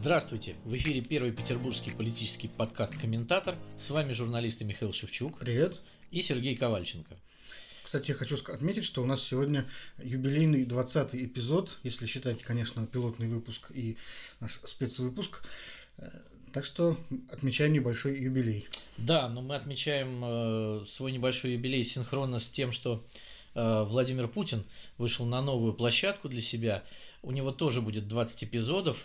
Здравствуйте! В эфире первый петербургский политический подкаст «Комментатор». С вами журналисты Михаил Шевчук. Привет. И Сергей Ковальченко. Кстати, я хочу отметить, что у нас сегодня юбилейный 20 эпизод, если считать, конечно, пилотный выпуск и наш спецвыпуск. Э, так что отмечаем небольшой юбилей. Да, но мы отмечаем э, свой небольшой юбилей синхронно с тем, что э, Владимир Путин вышел на новую площадку для себя. У него тоже будет 20 эпизодов.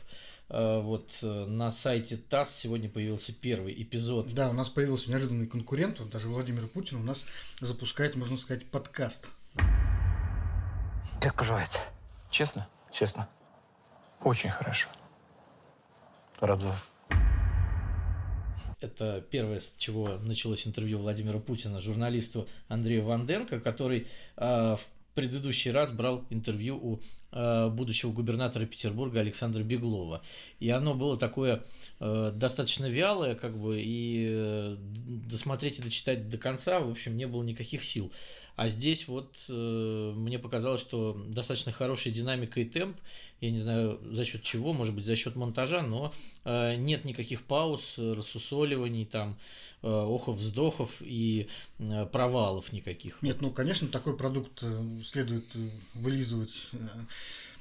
Э, вот э, на сайте ТАСС сегодня появился первый эпизод. Да, у нас появился неожиданный конкурент, вот даже Владимир Путин у нас запускает, можно сказать, подкаст. Как поживаете? Честно? Честно. Очень хорошо. Рад за вас. Это первое, с чего началось интервью Владимира Путина журналисту Андрею Ванденко, который э, в предыдущий раз брал интервью у будущего губернатора Петербурга Александра Беглова. И оно было такое э, достаточно вялое, как бы, и э, досмотреть и дочитать до конца, в общем, не было никаких сил. А здесь вот э, мне показалось, что достаточно хорошая динамика и темп. Я не знаю за счет чего, может быть за счет монтажа, но э, нет никаких пауз, рассусоливаний, там, э, охов, вздохов и э, провалов никаких. Нет, ну, конечно, такой продукт э, следует э, вылизывать э,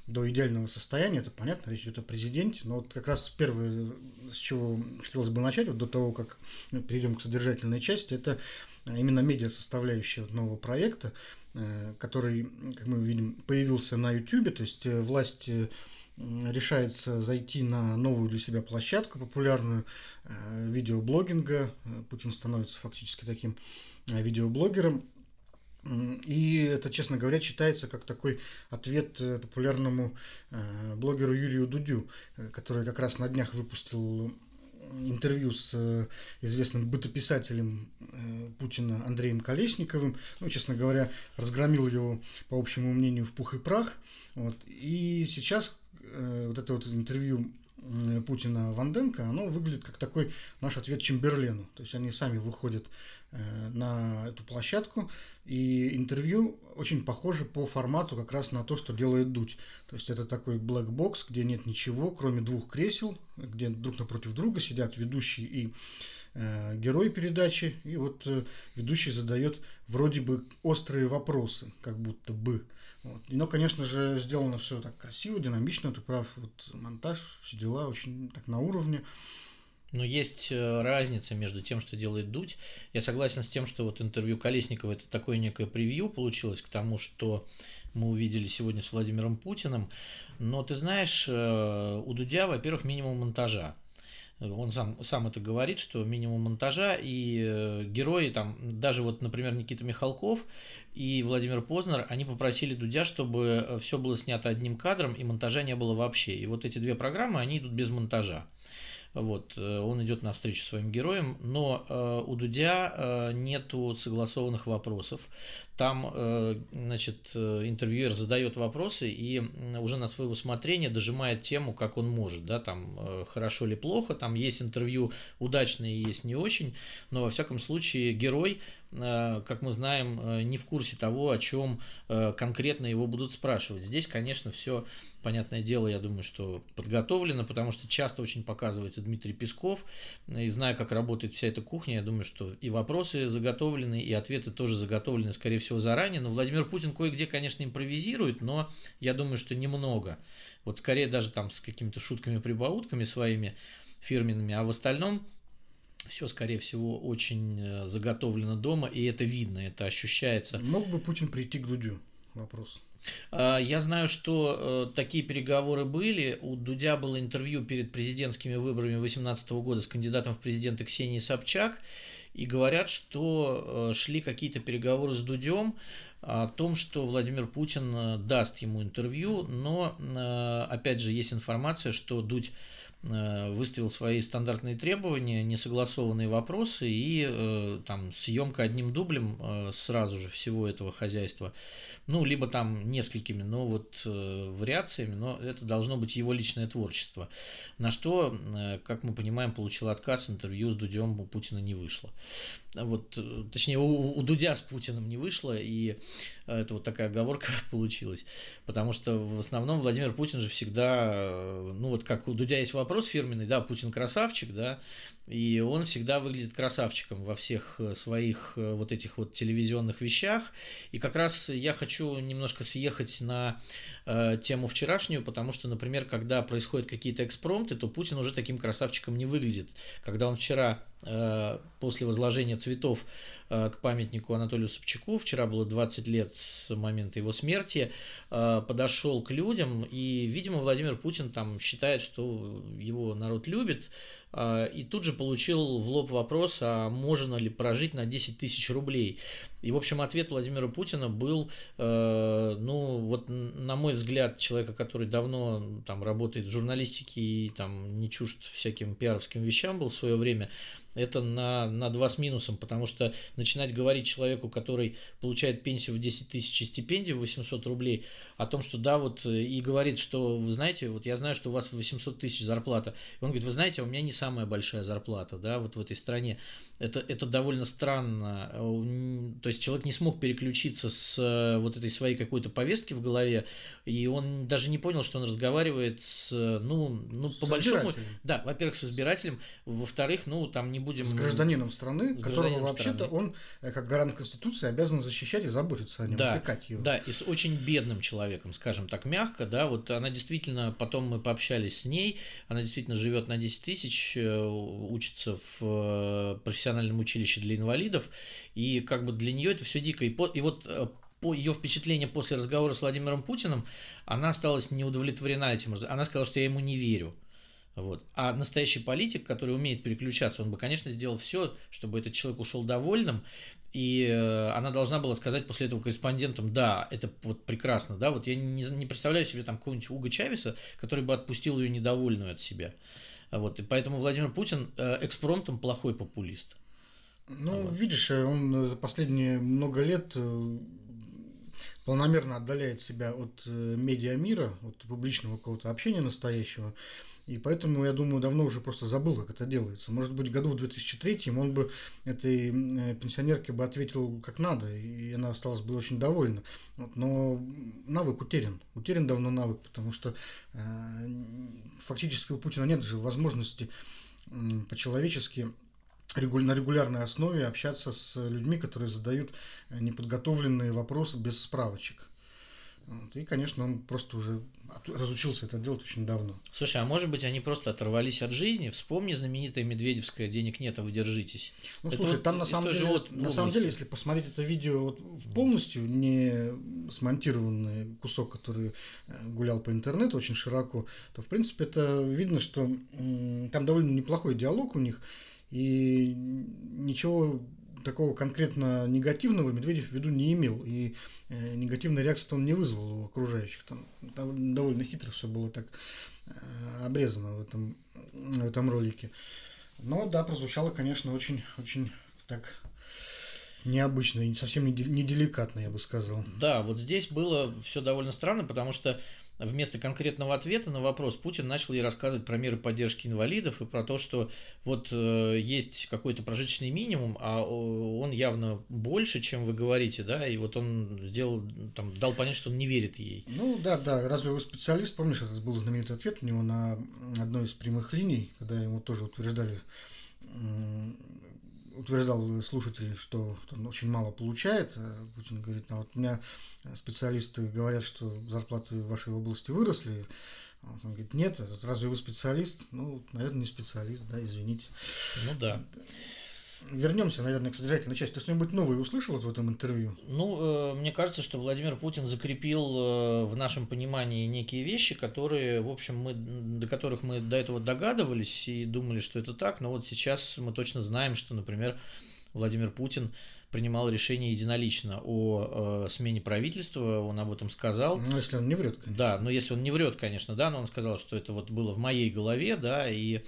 до идеального состояния, это понятно, речь идет о президенте, но вот как раз первое, с чего хотелось бы начать, вот до того, как мы перейдем к содержательной части, это именно медиа составляющая нового проекта, э, который, как мы видим, появился на YouTube, то есть власть решается зайти на новую для себя площадку, популярную видеоблогинга. Путин становится фактически таким видеоблогером. И это, честно говоря, читается как такой ответ э, популярному э, блогеру Юрию Дудю, э, который как раз на днях выпустил интервью с известным бытописателем Путина Андреем Колесниковым. Ну, честно говоря, разгромил его, по общему мнению, в пух и прах. Вот. И сейчас вот это вот интервью Путина Ванденко, оно выглядит как такой наш ответ Чемберлену. То есть они сами выходят на эту площадку, и интервью очень похоже по формату как раз на то, что делает Дудь. То есть это такой black box, где нет ничего, кроме двух кресел, где друг напротив друга сидят ведущий и э, герой передачи. И вот э, ведущий задает вроде бы острые вопросы, как будто бы. Вот. Но, конечно же, сделано все так красиво, динамично, ты прав, вот монтаж, все дела очень так на уровне. Но есть э, разница между тем, что делает Дудь. Я согласен с тем, что вот интервью Колесникова это такое некое превью получилось к тому, что мы увидели сегодня с Владимиром Путиным. Но ты знаешь, э, у Дудя, во-первых, минимум монтажа. Он сам, сам это говорит, что минимум монтажа и э, герои, там, даже вот, например, Никита Михалков и Владимир Познер, они попросили Дудя, чтобы все было снято одним кадром и монтажа не было вообще. И вот эти две программы, они идут без монтажа. Вот, э, он идет навстречу своим героям, но э, у Дудя э, нету согласованных вопросов. Там, значит, интервьюер задает вопросы и уже на свое усмотрение дожимает тему, как он может, да, там хорошо или плохо, там есть интервью удачные, есть не очень, но во всяком случае герой, как мы знаем, не в курсе того, о чем конкретно его будут спрашивать. Здесь, конечно, все понятное дело, я думаю, что подготовлено, потому что часто очень показывается Дмитрий Песков, и зная, как работает вся эта кухня, я думаю, что и вопросы заготовлены, и ответы тоже заготовлены, скорее всего, заранее. Но Владимир Путин кое-где, конечно, импровизирует, но я думаю, что немного. Вот скорее даже там с какими-то шутками-прибаутками своими фирменными, а в остальном все, скорее всего, очень э, заготовлено дома, и это видно, это ощущается. Мог бы Путин прийти к Дудю? Вопрос. А, я знаю, что э, такие переговоры были. У Дудя было интервью перед президентскими выборами 2018 года с кандидатом в президенты Ксенией Собчак. И говорят, что э, шли какие-то переговоры с Дудем о том, что Владимир Путин даст ему интервью, но, опять же, есть информация, что Дудь выставил свои стандартные требования, несогласованные вопросы и там съемка одним дублем сразу же всего этого хозяйства ну, либо там несколькими, но вот э, вариациями, но это должно быть его личное творчество. На что, э, как мы понимаем, получил отказ, интервью с Дудем у Путина не вышло. Вот, э, точнее, у, у Дудя с Путиным не вышло, и э, это вот такая оговорка получилась. Потому что в основном Владимир Путин же всегда, э, ну вот как у Дудя есть вопрос, вопрос фирменный, да, Путин красавчик, да, и он всегда выглядит красавчиком во всех э, своих э, вот этих вот телевизионных вещах. И как раз я хочу немножко съехать на э, тему вчерашнюю, потому что, например, когда происходят какие-то экспромты, то Путин уже таким красавчиком не выглядит. Когда он вчера э, после возложения цветов э, к памятнику Анатолию Собчаку, вчера было 20 лет с момента его смерти, э, подошел к людям, и, видимо, Владимир Путин там считает, что его народ любит, а, и тут же получил в лоб вопрос, а можно ли прожить на 10 тысяч рублей. И, в общем, ответ Владимира Путина был, э, ну, вот на мой взгляд, человека, который давно там работает в журналистике и там не чужд всяким пиаровским вещам был в свое время, это на, на 2 с минусом, потому что начинать говорить человеку, который получает пенсию в 10 тысяч в 800 рублей, о том, что да, вот, и говорит, что, вы знаете, вот я знаю, что у вас 800 тысяч зарплата. И он говорит, вы знаете, у меня не самая большая зарплата, да, вот в этой стране. Это, это довольно странно. То есть человек не смог переключиться с э, вот этой своей какой-то повестки в голове, и он даже не понял, что он разговаривает с, ну, ну по большому... Да, во-первых, с избирателем, во-вторых, ну, там не будем... С гражданином страны, с которого вообще-то он, э, как гарант Конституции, обязан защищать и заботиться о нем, да, опекать его. Да, и с очень бедным человеком, скажем так, мягко, да, вот она действительно, потом мы пообщались с ней, она действительно живет на 10 тысяч, э, учится в профессиональном училище для инвалидов, и как бы для нее это все дико. И, по, и вот э, по ее впечатление после разговора с Владимиром Путиным, она осталась не удовлетворена этим. Она сказала, что я ему не верю. Вот. А настоящий политик, который умеет переключаться, он бы, конечно, сделал все, чтобы этот человек ушел довольным. И э, она должна была сказать после этого корреспондентам, да, это вот прекрасно, да, вот я не, не представляю себе там какого-нибудь Уга Чавеса, который бы отпустил ее недовольную от себя. Вот, и поэтому Владимир Путин э, экспромтом плохой популист. Ну, вот. видишь, он последние много лет э, планомерно отдаляет себя от медиа-мира, от публичного какого-то общения настоящего. И поэтому, я думаю, давно уже просто забыл, как это делается. Может быть, году в 2003 он бы этой э, пенсионерке бы ответил как надо, и она осталась бы очень довольна. Но навык утерян. Утерян давно навык, потому что э, фактически у Путина нет же возможности э, по-человечески на регулярной основе общаться с людьми, которые задают неподготовленные вопросы без справочек. Вот. И, конечно, он просто уже разучился это делать очень давно. Слушай, а может быть они просто оторвались от жизни? Вспомни знаменитое Медведевское «Денег нет, а вы держитесь». Ну, это слушай, вот там на самом, деле, вот на самом деле, если посмотреть это видео вот полностью, не смонтированный кусок, который э, гулял по интернету очень широко, то, в принципе, это видно, что там довольно неплохой диалог у них, и ничего такого конкретно негативного Медведев в виду не имел. И э, негативной реакции он не вызвал у окружающих. Там довольно хитро все было так э, обрезано в этом, в этом ролике. Но да, прозвучало, конечно, очень, очень так необычно и совсем не деликатно, я бы сказал. Да, вот здесь было все довольно странно, потому что вместо конкретного ответа на вопрос Путин начал ей рассказывать про меры поддержки инвалидов и про то, что вот э, есть какой-то прожиточный минимум, а он явно больше, чем вы говорите, да, и вот он сделал, там, дал понять, что он не верит ей. Ну да, да, разве вы специалист, помнишь, это был знаменитый ответ у него на одной из прямых линий, когда ему тоже утверждали утверждал слушатель, что он очень мало получает. А Путин говорит, а вот у меня специалисты говорят, что зарплаты в вашей области выросли. Он говорит, нет, разве вы специалист? Ну, наверное, не специалист, да, извините. Ну да. Вернемся, наверное, к содержательной части. Ты что-нибудь новое услышал вот в этом интервью? Ну, э, мне кажется, что Владимир Путин закрепил э, в нашем понимании некие вещи, которые, в общем, мы, до которых мы до этого догадывались и думали, что это так, но вот сейчас мы точно знаем, что, например, Владимир Путин принимал решение единолично о э, смене правительства, он об этом сказал. Ну, если он не врет, конечно. Да, но если он не врет, конечно, да, но он сказал, что это вот было в моей голове, да, и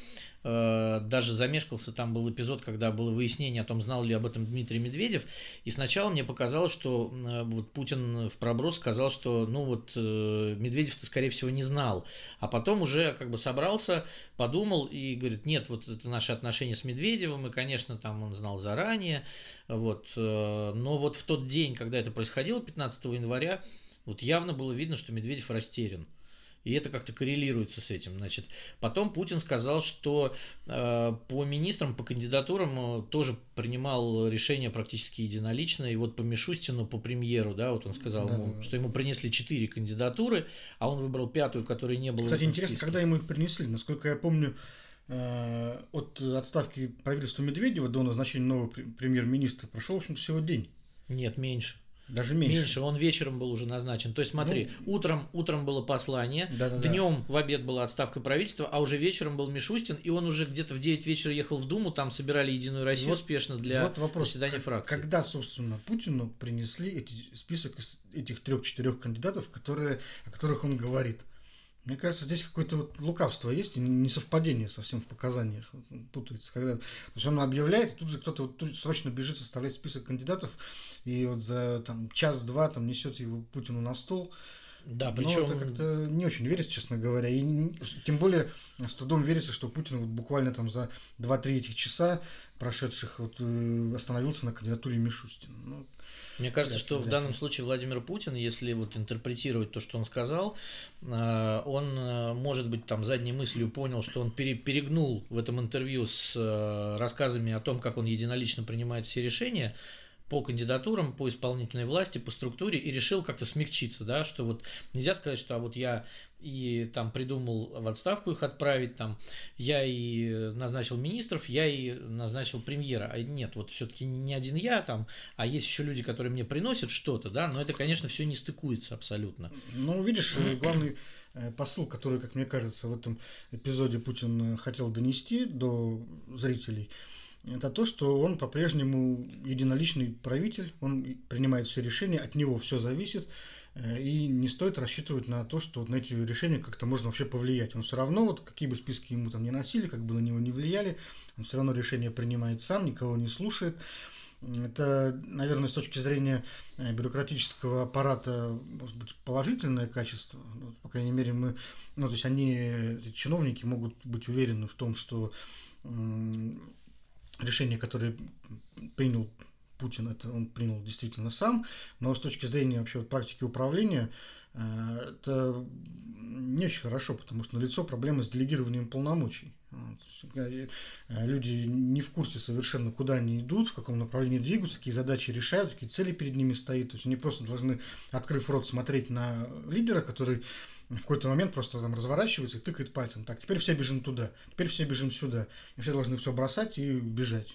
даже замешкался, там был эпизод, когда было выяснение о том, знал ли об этом Дмитрий Медведев, и сначала мне показалось, что э, вот Путин в проброс сказал, что ну вот э, Медведев-то, скорее всего, не знал, а потом уже как бы собрался, подумал и говорит, нет, вот это наши отношения с Медведевым, и, конечно, там он знал заранее, вот, но вот в тот день, когда это происходило, 15 января, вот явно было видно, что Медведев растерян. И это как-то коррелируется с этим. Значит, потом Путин сказал, что э, по министрам, по кандидатурам э, тоже принимал решение практически единолично. И вот по Мишустину, по премьеру, да, вот он сказал, Да, ему, да, что ему принесли четыре кандидатуры, а он выбрал пятую, которой не было. Кстати, интересно, когда ему их принесли. Насколько я помню, э, от отставки правительства Медведева до назначения нового пре- премьер-министра прошел, в общем-то, всего день. Нет, меньше. Даже меньше. Меньше. он вечером был уже назначен. То есть смотри, утром, утром было послание, Ну, Да-да-да. днем в обед была отставка правительства, а уже вечером был Мишустин, и он уже где-то в 9 вечера ехал в Думу, там собирали Единую Россию Вот- спешно для вот вопрос, заседания как- фракции. Когда, собственно, Путину принесли эти, список из этих трех-четырех кандидатов, которые, о которых он говорит? Мне кажется, здесь какое-то вот лукавство есть и несовпадение совсем в показаниях путается. Когда, то есть он объявляет, и тут же кто-то вот тут срочно бежит составлять список кандидатов, и вот за там, час-два там несет его Путину на стол. Да, Но причем это как-то не очень верится, честно говоря. И не- тем более с трудом верится, что Путин вот буквально там за 2-3 этих часа прошедших вот, э, остановился на кандидатуре Мишустина. Ну, Мне кажется, что в данном случае Владимир Путин, если вот интерпретировать то, что он сказал, э, он, э, может быть, там задней мыслью понял, что он пере- перегнул в этом интервью с э, рассказами о том, как он единолично принимает все решения по кандидатурам, по исполнительной власти, по структуре, и решил как-то смягчиться, да, что вот нельзя сказать, что а вот я и там придумал в отставку их отправить, там, я и назначил министров, я и назначил премьера. А нет, вот все-таки не один я там, а есть еще люди, которые мне приносят что-то, да, но это, конечно, все не стыкуется абсолютно. ну, видишь, э, главный э, посыл, который, как мне кажется, в этом эпизоде Путин э, хотел донести до зрителей, это то, что он по-прежнему единоличный правитель, он принимает все решения, от него все зависит, э, и не стоит рассчитывать на то, что вот на эти решения как-то можно вообще повлиять. Он все равно, вот какие бы списки ему там не носили, как бы на него не влияли, он все равно решение принимает сам, никого не слушает. Это, наверное, с точки зрения э, бюрократического аппарата, может быть, положительное качество. Ну, по крайней мере, мы, ну, то есть они, эти чиновники, могут быть уверены в том, что решение, которое принял Путин, это он принял действительно сам, но с точки зрения вообще практики управления э, это не очень хорошо, потому что налицо проблема с делегированием полномочий. Э, Люди не в курсе совершенно, куда они идут, в каком направлении двигаются, какие задачи решают, какие цели перед ними стоят. То есть они просто должны, открыв рот, смотреть на лидера, который в какой-то момент просто там разворачивается и тыкает пальцем. Так, теперь все бежим туда, теперь все бежим сюда. И все должны все бросать и бежать.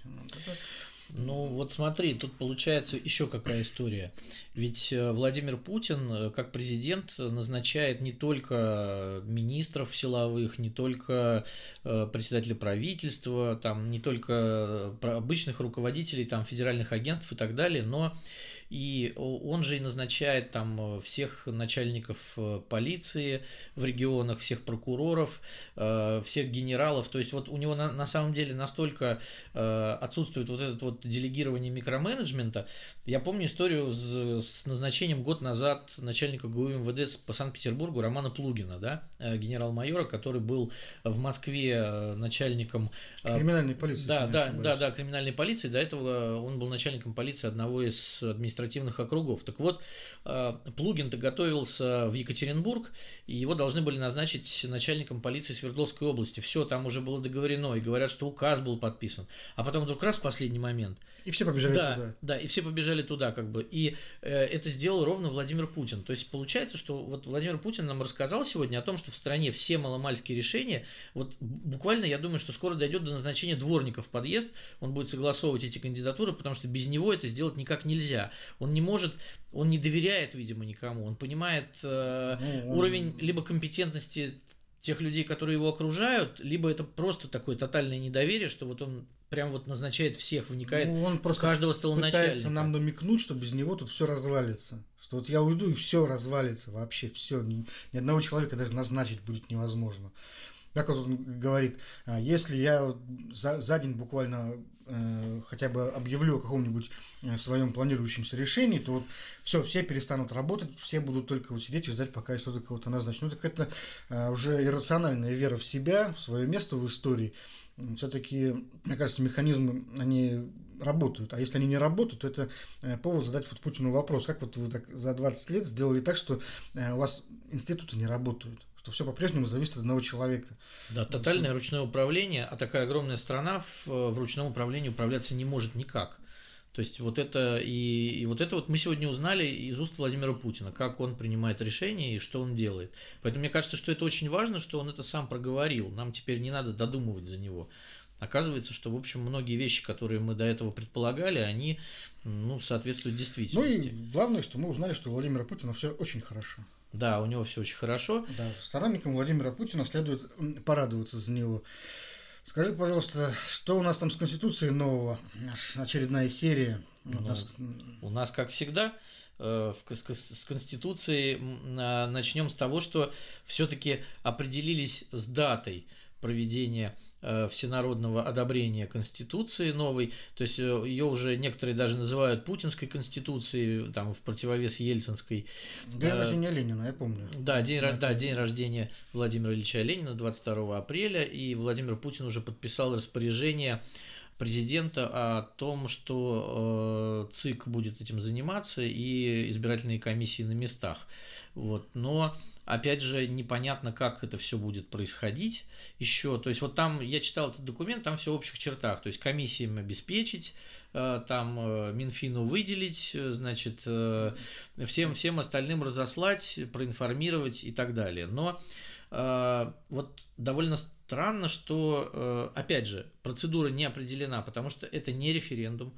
Ну вот смотри, тут получается еще какая история. Ведь э, Владимир Путин, э, как президент, назначает не только министров силовых, не только э, председателя правительства, там, не только обычных руководителей там, федеральных агентств и так далее, но и он же и назначает там э, всех начальников э, полиции в регионах, всех прокуроров, э, всех генералов. То есть вот у него на, на самом деле настолько отсутствует вот этот вот делегирование микроменеджмента. Я помню историю с, с назначением год назад начальника ГУ МВД по Санкт-Петербургу Романа Плугина, да, генерал-майора, который был в Москве начальником Криминальной полиции. да, да, да, да, криминальной полиции. До этого он был начальником полиции одного из административных округов. Так вот, э, Плугин-то готовился в Екатеринбург, и его должны были назначить начальником полиции Свердловской области. Все, там уже было договорено, и говорят, что указ был подписан. А потом вдруг раз в последний момент. И все побежали да, туда. да, и все побежали туда, как бы. И э, это сделал ровно Владимир Путин. То есть получается, что вот Владимир Путин нам рассказал сегодня о том, что в стране все маломальские решения, вот буквально я думаю, что скоро дойдет до назначения дворника в подъезд, он будет согласовывать эти кандидатуры, потому что без него это сделать никак нельзя. Он не может, он не доверяет, видимо, никому, он понимает э, Ну, он- уровень либо компетентности тех людей, которые его окружают, либо это просто такое тотальное недоверие, что вот он прям вот назначает всех, вникает Ну, он в просто каждого столоначальника. пытается нам намекнуть, что без него тут все развалится. Что вот я уйду и все развалится, вообще все. Ни, ни одного человека даже назначить будет невозможно. Как вот он говорит, а, если я за, за день буквально э, хотя бы объявлю о каком-нибудь э, своем планирующемся решении, то вот все, все перестанут работать, все будут только вот сидеть и ждать, пока я что-то кого-то назначу. Ну так это э, уже иррациональная вера в себя, в свое место в истории. Все-таки, мне кажется, механизмы, они работают. А если они не работают, то это э, повод задать вот Путину вопрос. Как вот вы так за 20 лет сделали так, что э, у вас институты не работают? Что все по-прежнему зависит от одного человека. Да, тотальное ручное управление, а такая огромная страна в, в ручном управлении управляться не может никак. То есть вот это и, и вот это вот мы сегодня узнали из уст Владимира Путина, как он принимает решения и что он делает. Поэтому мне кажется, что это очень важно, что он это сам проговорил. Нам теперь не надо додумывать за него. Оказывается, что, в общем, многие вещи, которые мы до этого предполагали, они ну, соответствуют действительности. Ну и главное, что мы узнали, что у Владимира Путина все очень хорошо. Да, у него все очень хорошо. Да, сторонникам Владимира Путина следует порадоваться за него. Скажи, пожалуйста, что у нас там с Конституцией нового? Очередная серия. Ну, нас... У нас, как всегда, э, с Конституцией а, начнем с того, что все-таки определились с датой проведения всенародного одобрения Конституции новой, то есть э, ее уже некоторые даже называют путинской Конституцией, там в противовес Ельцинской. День э, рождения Ленина, я помню. Да, день, да, день рождения Владимира Ильича Ленина 22 апреля, и Владимир Путин уже подписал распоряжение президента о том, что э, ЦИК будет этим заниматься и избирательные комиссии на местах. Вот. Но Опять же, непонятно, как это все будет происходить еще. То есть, вот там я читал этот документ, там все в общих чертах. То есть, комиссиям обеспечить, э, там э, Минфину выделить, значит, всем, всем остальным разослать, проинформировать и так далее. Но вот довольно странно, что, опять же, процедура не определена, потому что это не референдум,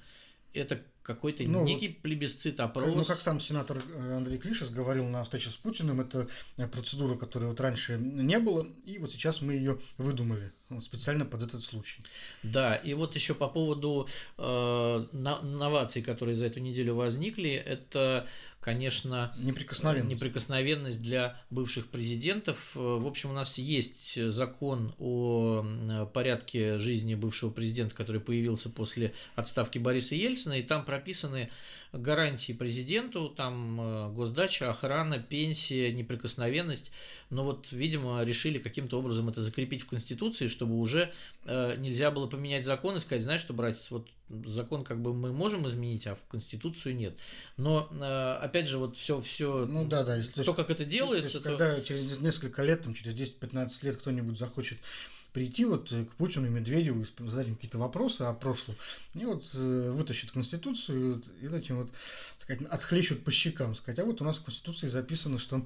это какой-то ну, некий плебисцит, опрос. Ну, как сам сенатор э, Андрей Клишес говорил на встрече с Путиным, это э, процедура, которой вот раньше не было, и вот сейчас мы ее выдумали специально под этот случай. Да, и вот еще по поводу э, новаций, которые за эту неделю возникли, это, конечно, неприкосновенность. неприкосновенность для бывших президентов. В общем, у нас есть закон о э, порядке жизни бывшего президента, который появился после отставки Бориса Ельцина, и там прописаны гарантии президенту, там э, госдача, охрана, пенсия, неприкосновенность. Но вот, видимо, решили каким-то образом это закрепить в Конституции, чтобы уже э, нельзя было поменять закон и сказать, знаешь что, братец, вот закон как бы мы можем изменить, а в Конституцию нет. Но, э, опять же, вот все, все, ну, да, да, если, то, как это делается. То есть, то... Когда через несколько лет, там, через 10-15 лет кто-нибудь захочет прийти вот э, к Путину и Медведеву и задать им какие-то вопросы о прошлом, и вот э, вытащит Конституцию и этим вот сказать, отхлещут по щекам, сказать, а вот у нас в Конституции записано, что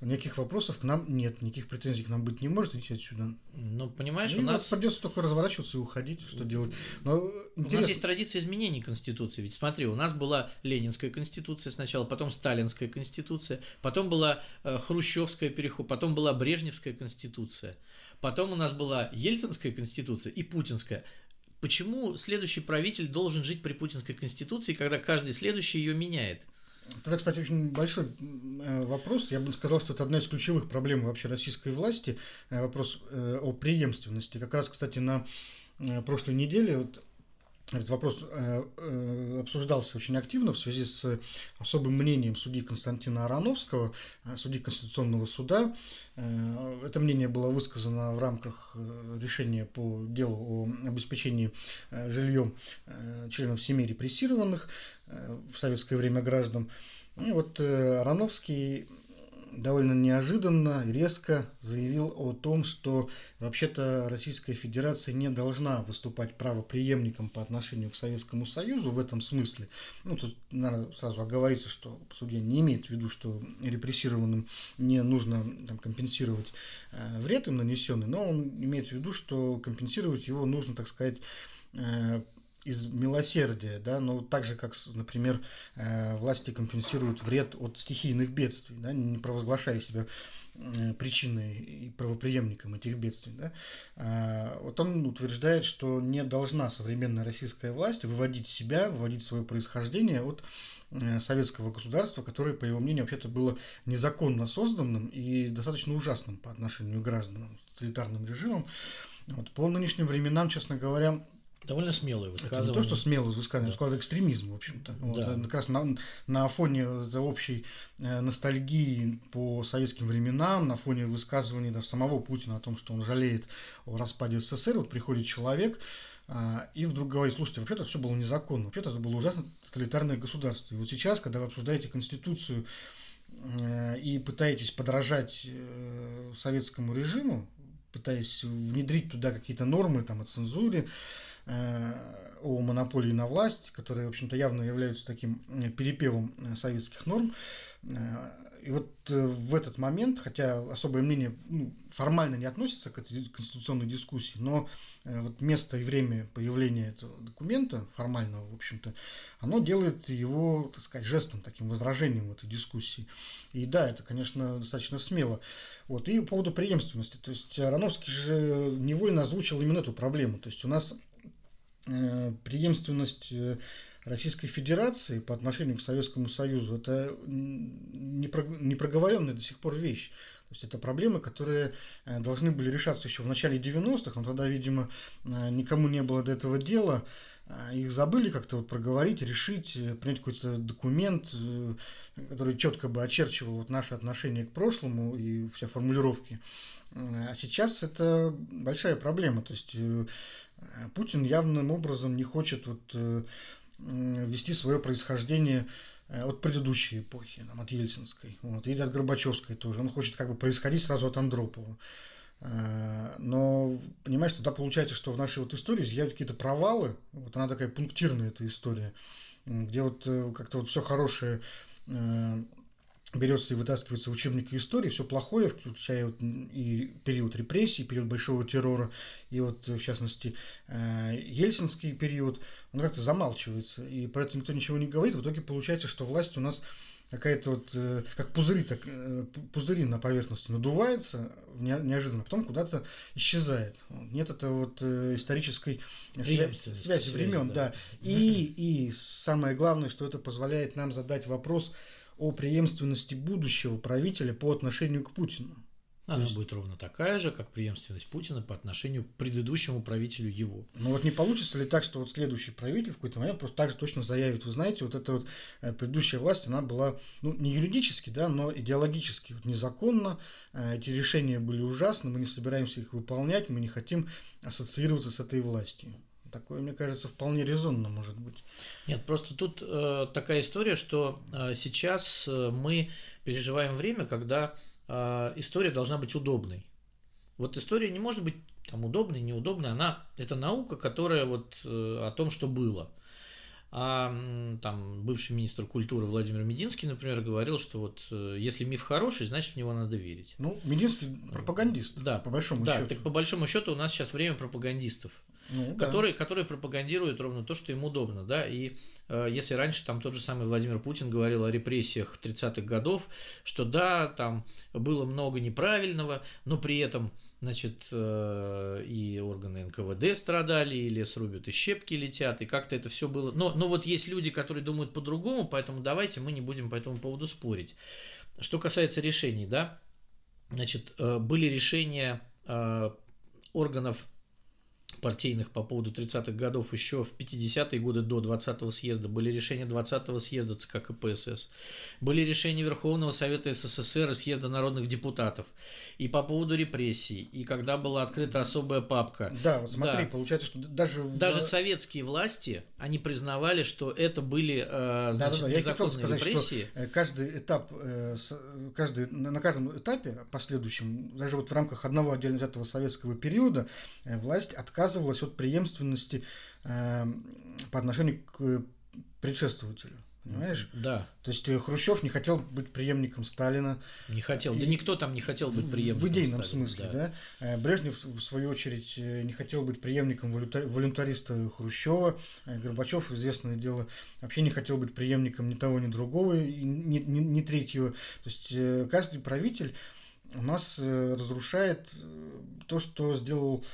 никаких вопросов к нам нет, никаких претензий к нам быть не может, идите отсюда. Ну, понимаешь, и у нас... придется только разворачиваться и уходить, что делать. Но интересно... У нас есть традиция изменений Конституции, ведь смотри, у нас была Ленинская Конституция сначала, потом Сталинская Конституция, потом была э, Хрущевская переход, потом была Брежневская Конституция. Потом у нас была Ельцинская конституция и Путинская. Почему следующий правитель должен жить при Путинской конституции, когда каждый следующий ее меняет? Это, кстати, очень большой э, вопрос. Я бы сказал, что это одна из ключевых проблем вообще российской власти. Э, вопрос э, о преемственности. Как раз, кстати, на прошлой неделе вот этот вопрос э, э, обсуждался очень активно в связи с особым мнением судьи Константина Ароновского, э, судьи Конституционного суда. Это мнение было высказано в рамках решения по делу о обеспечении жильем членов семей репрессированных в советское время граждан. И вот Ароновский довольно неожиданно резко заявил о том, что вообще-то Российская Федерация не должна выступать правоприемником по отношению к Советскому Союзу в этом смысле. Ну, тут надо сразу оговориться, что судья не имеет в виду, что репрессированным не нужно там, компенсировать э, вред им нанесенный, но он имеет в виду, что компенсировать его нужно, так сказать, э, из милосердия, да, но так же, как, например, э, власти компенсируют вред от стихийных бедствий, да, не провозглашая себя э, причиной и правоприемником этих бедствий. Да. А, вот он утверждает, что не должна современная российская власть выводить себя, выводить свое происхождение от э, советского государства, которое, по его мнению, вообще-то было незаконно созданным и достаточно ужасным по отношению к гражданам, тоталитарным режимом. Вот. По нынешним временам, честно говоря, Довольно смелое высказывание. Это не то, что смелое высказывание, да. это экстремизм, в общем-то. Да. Вот, как раз на, на фоне общей э, ностальгии по советским временам, на фоне высказываний да, самого Путина о том, что он жалеет о распаде СССР, вот приходит человек, а, и вдруг говорит, слушайте, вообще-то все было незаконно, вообще-то это было ужасно тоталитарное государство. И вот сейчас, когда вы обсуждаете Конституцию э, и пытаетесь подражать э, советскому режиму, пытаясь внедрить туда какие-то нормы там, о цензуре, о монополии на власть, которые, в общем-то, явно являются таким перепевом советских норм, и вот э, в этот момент, хотя особое мнение ну, формально не относится к этой конституционной дискуссии, но э, вот место и время появления этого документа, формального, в общем-то, оно делает его, так сказать, жестом, таким возражением в этой дискуссии. И да, это, конечно, достаточно смело. Вот. И по поводу преемственности. То есть Ароновский же невольно озвучил именно эту проблему. То есть у нас э, преемственность э, Российской Федерации по отношению к Советскому Союзу, это непроговоренная до сих пор вещь. То есть это проблемы, которые э, должны были решаться еще в начале 90-х, но тогда, видимо, э, никому не было до этого дела. Э, их забыли как-то вот проговорить, решить, принять какой-то документ, который четко бы очерчивал вот наши отношения к прошлому и все формулировки. А сейчас это большая проблема. То есть Путин явным образом не хочет вот вести свое происхождение э, от предыдущей эпохи, там, от Ельцинской, вот, или от Горбачевской тоже. Он хочет как бы происходить сразу от Андропова. Э, но, понимаешь, тогда получается, что в нашей вот истории изъявят какие-то провалы. Вот она такая пунктирная, эта история, где вот э, как-то вот все хорошее берется и вытаскивается учебники истории, все плохое, включая вот и период репрессий, период большого террора, и вот, в частности, э, ельцинский период, он как-то замалчивается, и про это никто ничего не говорит. В итоге получается, что власть у нас какая-то вот, э, как пузыри, так, э, пузыри на поверхности надувается неожиданно, потом куда-то исчезает. Нет это вот исторической связи, связи времен, да. да. И, и самое главное, что это позволяет нам задать вопрос, о преемственности будущего правителя по отношению к Путину. Она есть... будет ровно такая же, как преемственность Путина по отношению к предыдущему правителю его. Ну вот не получится ли так, что вот следующий правитель в какой-то момент просто так же точно заявит, вы знаете, вот эта вот э, предыдущая власть, она была, ну не юридически, да, но идеологически вот незаконна, э, эти решения были ужасны, мы не собираемся их выполнять, мы не хотим ассоциироваться с этой властью. Такое, мне кажется, вполне резонно может быть. Нет, просто тут э, такая история, что э, сейчас э, мы переживаем время, когда э, история должна быть удобной. Вот история не может быть там удобной, неудобной, она это наука, которая вот э, о том, что было. А там бывший министр культуры Владимир Мединский, например, говорил, что вот э, если миф хороший, значит в него надо верить. Ну, Мединский пропагандист, да, по большому да, счету. Так по большому счету у нас сейчас время пропагандистов ну, который, да. который пропагандирует ровно то, что им удобно. Да? И э, если раньше там тот же самый Владимир Путин говорил о репрессиях 30-х годов, что да, там было много неправильного, но при этом значит, э, и органы НКВД страдали, и лес рубят, и щепки летят, и как-то это все было. Но, но вот есть люди, которые думают по-другому, поэтому давайте мы не будем по этому поводу спорить. Что касается решений, да, значит, э, были решения э, органов партийных по поводу 30-х годов еще в 50-е годы до 20-го съезда. Были решения 20-го съезда ЦК КПСС. Были решения Верховного Совета СССР и съезда народных депутатов. И по поводу репрессий. И когда была открыта особая папка. Да, вот смотри, да. получается, что даже... Даже в... советские власти, они признавали, что это были э, значит, да, да, да. незаконные Я сказать, репрессии. Что э, каждый этап, э, каждый, на каждом этапе последующем, даже вот в рамках одного отдельно взятого советского периода, власть отказывалась отказывалась от преемственности э, по отношению к предшествователю. Понимаешь? Да. То есть э, Хрущев не хотел быть преемником Сталина. Не хотел. И да никто там не хотел быть преемником. В идейном Сталина, смысле, да. да. Э, Брежнев, в свою очередь, э, не хотел быть преемником волюнтариста Хрущева. Горбачев, известное дело, вообще не хотел быть преемником ни того, ни другого, ни, ни, ни третьего. То есть каждый правитель у нас разрушает то, что сделал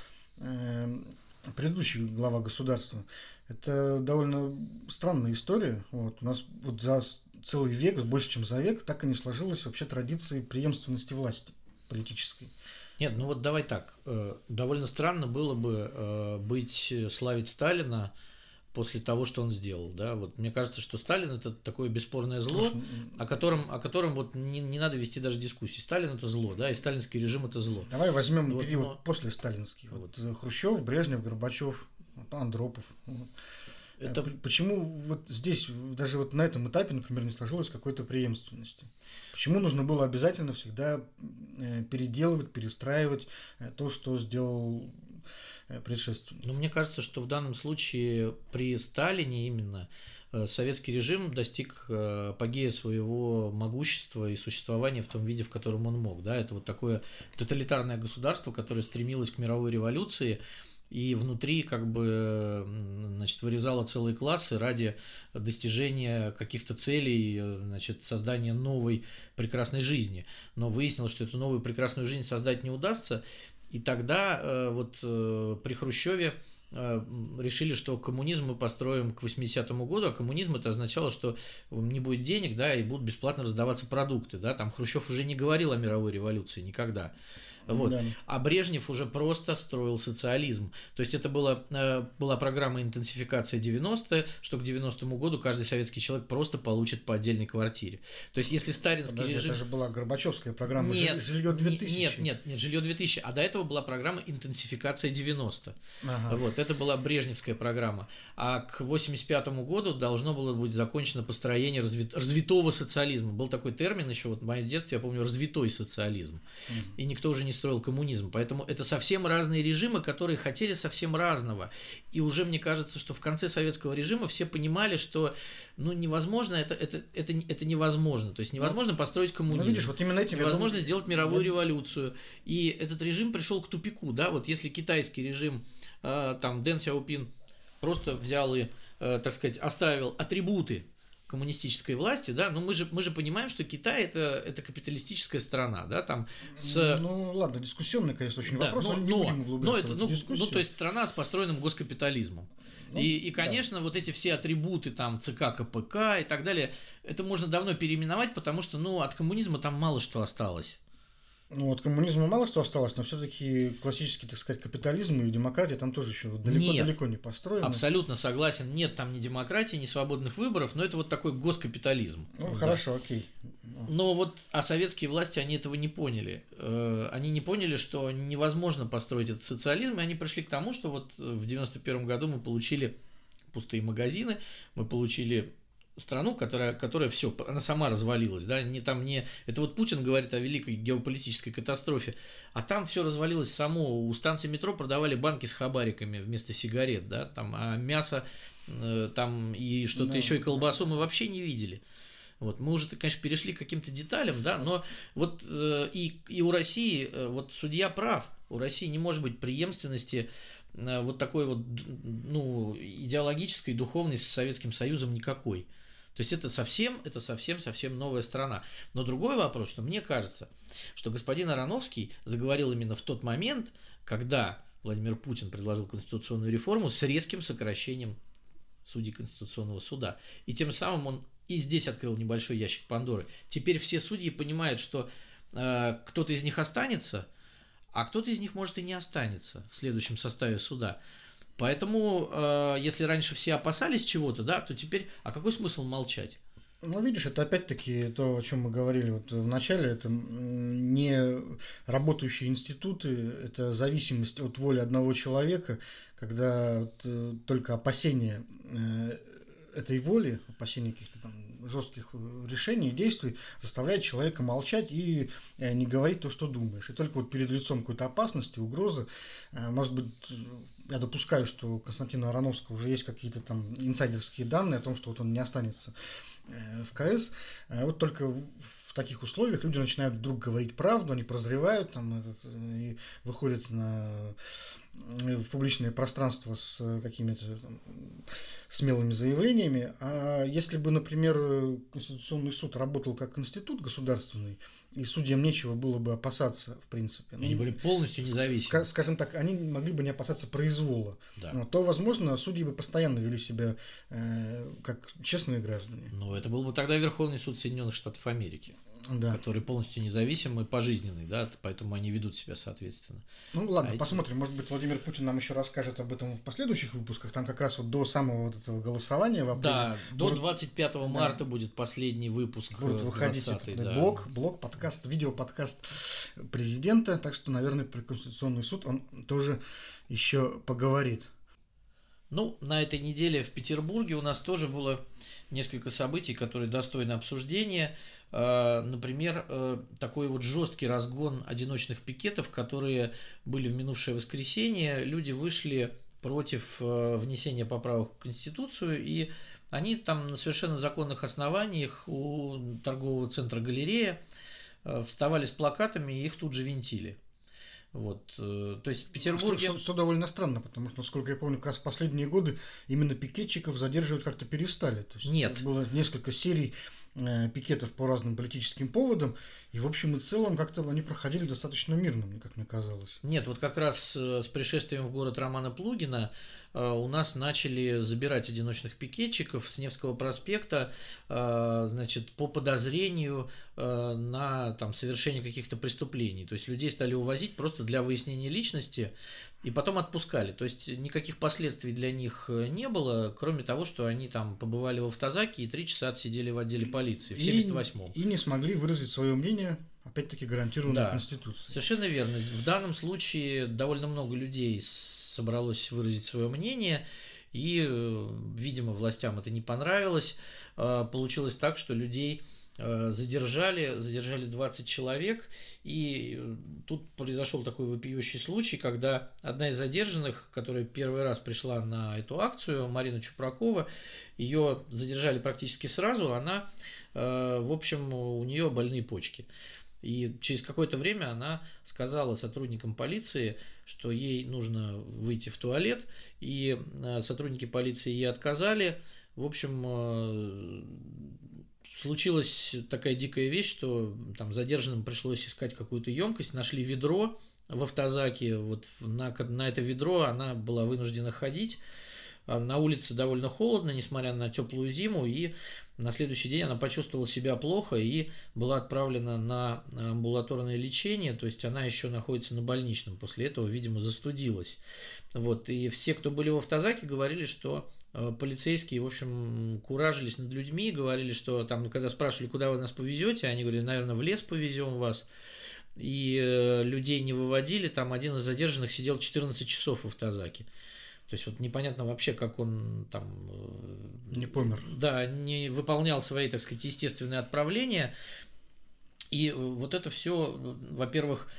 предыдущий глава государства. Это довольно странная история. Вот. У нас вот за целый век, больше чем за век, так и не сложилась вообще традиции преемственности власти политической. Нет, ну вот давай так. Э, довольно странно было бы э, быть, славить Сталина, после того, что он сделал. Да? Вот мне кажется, что Сталин это такое бесспорное зло, о котором, о котором вот не, не надо вести даже дискуссии. Сталин это зло, да, и сталинский режим это зло. Давай возьмем вот, период но... после сталинский. Вот. вот Хрущев, Брежнев, Горбачев, Андропов. Вот. Это... Почему вот здесь, даже вот на этом этапе, например, не сложилось какой-то преемственности? Почему нужно было обязательно всегда переделывать, перестраивать то, что сделал предшественник? Ну, мне кажется, что в данном случае при Сталине именно советский режим достиг апогея своего могущества и существования в том виде, в котором он мог. Да? Это вот такое тоталитарное государство, которое стремилось к мировой революции, и внутри как бы значит, вырезала целые классы ради достижения каких-то целей, значит, создания новой прекрасной жизни. Но выяснилось, что эту новую прекрасную жизнь создать не удастся, и тогда э, вот э, при Хрущеве э, решили, что коммунизм мы построим к 80-му году, а коммунизм это означало, что не будет денег, да, и будут бесплатно раздаваться продукты, да, там Хрущев уже не говорил о мировой революции никогда. Вот. Да. А Брежнев уже просто строил социализм. То есть это была, э, была программа интенсификация 90 что к 90-му году каждый советский человек просто получит по отдельной квартире. То есть если сталинский Подожди, режим... Это же была Горбачевская программа нет, жилье 2000. Нет, нет, нет, жилье 2000. А до этого была программа интенсификация 90. Ага. Вот, это была Брежневская программа. А к 85 году должно было быть закончено построение разви... развитого социализма. Был такой термин еще, вот в моем детстве, я помню, развитой социализм. Угу. И никто уже не строил коммунизм. Поэтому это совсем разные режимы, которые хотели совсем разного. И уже мне кажется, что в конце советского режима все понимали, что ну, невозможно, это, это, это, это невозможно. То есть невозможно ну, построить коммунизм. Ну, видишь, вот именно этим невозможно думаю... сделать мировую я... революцию. И этот режим пришел к тупику. Да? Вот если китайский режим, э, там Дэн Сяопин просто взял и, э, так сказать, оставил атрибуты коммунистической власти, да, но мы же, мы же понимаем, что Китай это, это капиталистическая страна, да, там с... Ну, ладно, дискуссионный, конечно, очень да, вопрос, но, но не будем углубляться но это, в эту ну, ну, то есть страна с построенным госкапитализмом. Ну, и, и, конечно, да. вот эти все атрибуты, там, ЦК, КПК и так далее, это можно давно переименовать, потому что, ну, от коммунизма там мало что осталось. Ну, от коммунизма мало что осталось, но все-таки классический, так сказать, капитализм и демократия там тоже еще далеко-далеко не построены. Абсолютно согласен. Нет там ни демократии, ни свободных выборов, но это вот такой госкапитализм. Ну, да. хорошо, окей. Но вот, а советские власти, они этого не поняли. Э, они не поняли, что невозможно построить этот социализм, и они пришли к тому, что вот в 91 году мы получили пустые магазины, мы получили страну, которая, которая все, она сама развалилась, да, не там не, это вот Путин говорит о великой геополитической катастрофе, а там все развалилось само, у станции метро продавали банки с хабариками вместо сигарет, да, там, а мясо э, там и что-то да. еще и колбасу мы вообще не видели. Вот, мы уже, конечно, перешли к каким-то деталям, да, но вот э, и, и у России, э, вот судья прав, у России не может быть преемственности э, вот такой вот, ну, идеологической, духовной с Советским Союзом никакой. То есть это совсем, это совсем-совсем новая страна. Но другой вопрос, что мне кажется, что господин Ароновский заговорил именно в тот момент, когда Владимир Путин предложил конституционную реформу с резким сокращением судей Конституционного суда. И тем самым он и здесь открыл небольшой ящик Пандоры. Теперь все судьи понимают, что э, кто-то из них останется, а кто-то из них может и не останется в следующем составе суда. Поэтому, э, если раньше все опасались чего-то, да, то теперь, а какой смысл молчать? Ну, видишь, это опять-таки то, о чем мы говорили вот в начале, это не работающие институты, это зависимость от воли одного человека, когда вот, э, только опасения э, этой воли, опасения каких-то там жестких решений и действий заставляет человека молчать и не говорить то, что думаешь. И только вот перед лицом какой-то опасности, угрозы, может быть, я допускаю, что у Константина Ароновского уже есть какие-то там инсайдерские данные о том, что вот он не останется э, в КС. Э, вот только в таких условиях люди начинают вдруг говорить правду, они прозревают там, этот, и выходят на, э, в публичное пространство с какими-то там, смелыми заявлениями. А если бы, например, Конституционный суд работал как институт государственный, и судьям нечего было бы опасаться, в принципе. Они ну, были полностью независимы. Скажем так, они могли бы не опасаться произвола. Да. То, возможно, судьи бы постоянно вели себя э, как честные граждане. Ну, это был бы тогда Верховный суд Соединенных Штатов Америки да. который полностью независимый и пожизненный, да, поэтому они ведут себя соответственно. Ну ладно, а посмотрим, эти... может быть Владимир Путин нам еще расскажет об этом в последующих выпусках, там как раз вот до самого вот этого голосования в апреле. Да, до 25 да. марта будет последний выпуск. Будет выходить этот да. блог, блог, подкаст, видео-подкаст президента, так что, наверное, про Конституционный суд он тоже еще поговорит. Ну, на этой неделе в Петербурге у нас тоже было несколько событий, которые достойны обсуждения. А, например, э, такой вот жесткий разгон одиночных пикетов, которые были в минувшее воскресенье. Люди вышли против э, внесения поправок в Конституцию, и они там на совершенно законных основаниях у торгового центра галерея э, вставали с плакатами и их тут же винтили. Вот, то есть в Петербурге... Что, что, что довольно странно, потому что, насколько я помню, как раз в последние годы именно пикетчиков задерживать как-то перестали. То есть Нет. Было несколько серий Э, пикетов по разным политическим поводам, и в общем и целом как-то они проходили достаточно мирно, мне как мне казалось. Нет, вот как раз э, с пришествием в город Романа Плугина э, у нас начали забирать одиночных пикетчиков с Невского проспекта, значит, по подозрению на там, совершение каких-то преступлений. То есть людей стали увозить просто для выяснения личности, и потом отпускали. То есть никаких последствий для них э, не было, кроме того, что они там побывали в автозаке и три часа отсидели в отделе полиции в 78-м. И, и не смогли выразить свое мнение, опять-таки гарантированное да, Конституцией. Совершенно верно. В данном случае довольно много людей собралось выразить свое мнение, и, э, видимо, властям это не понравилось. А, получилось так, что людей задержали, задержали 20 человек, и э, тут произошел такой вопиющий случай, когда одна из задержанных, которая первый раз пришла на эту акцию, Марина Чупракова, ее задержали практически сразу, она, э, в общем, у нее больные почки. И через какое-то время она сказала сотрудникам полиции, что ей нужно выйти в туалет, и сотрудники полиции ей отказали. В общем, случилась такая дикая вещь, что там задержанным пришлось искать какую-то емкость, нашли ведро в автозаке, вот на, на это ведро она была вынуждена ходить. А на улице довольно холодно, несмотря на теплую зиму, и на следующий день она почувствовала себя плохо и была отправлена на амбулаторное лечение, то есть она еще находится на больничном. После этого, видимо, застудилась. Вот, и все, кто были в автозаке, говорили, что полицейские, в общем, куражились над людьми, говорили, что там, когда спрашивали, куда вы нас повезете, они говорили, наверное, в лес повезем вас. И э, людей не выводили, там один из задержанных сидел 14 часов в автозаке. То есть вот непонятно вообще, как он там... Э, не помер. Да, не выполнял свои, так сказать, естественные отправления. И вот это все, во-первых,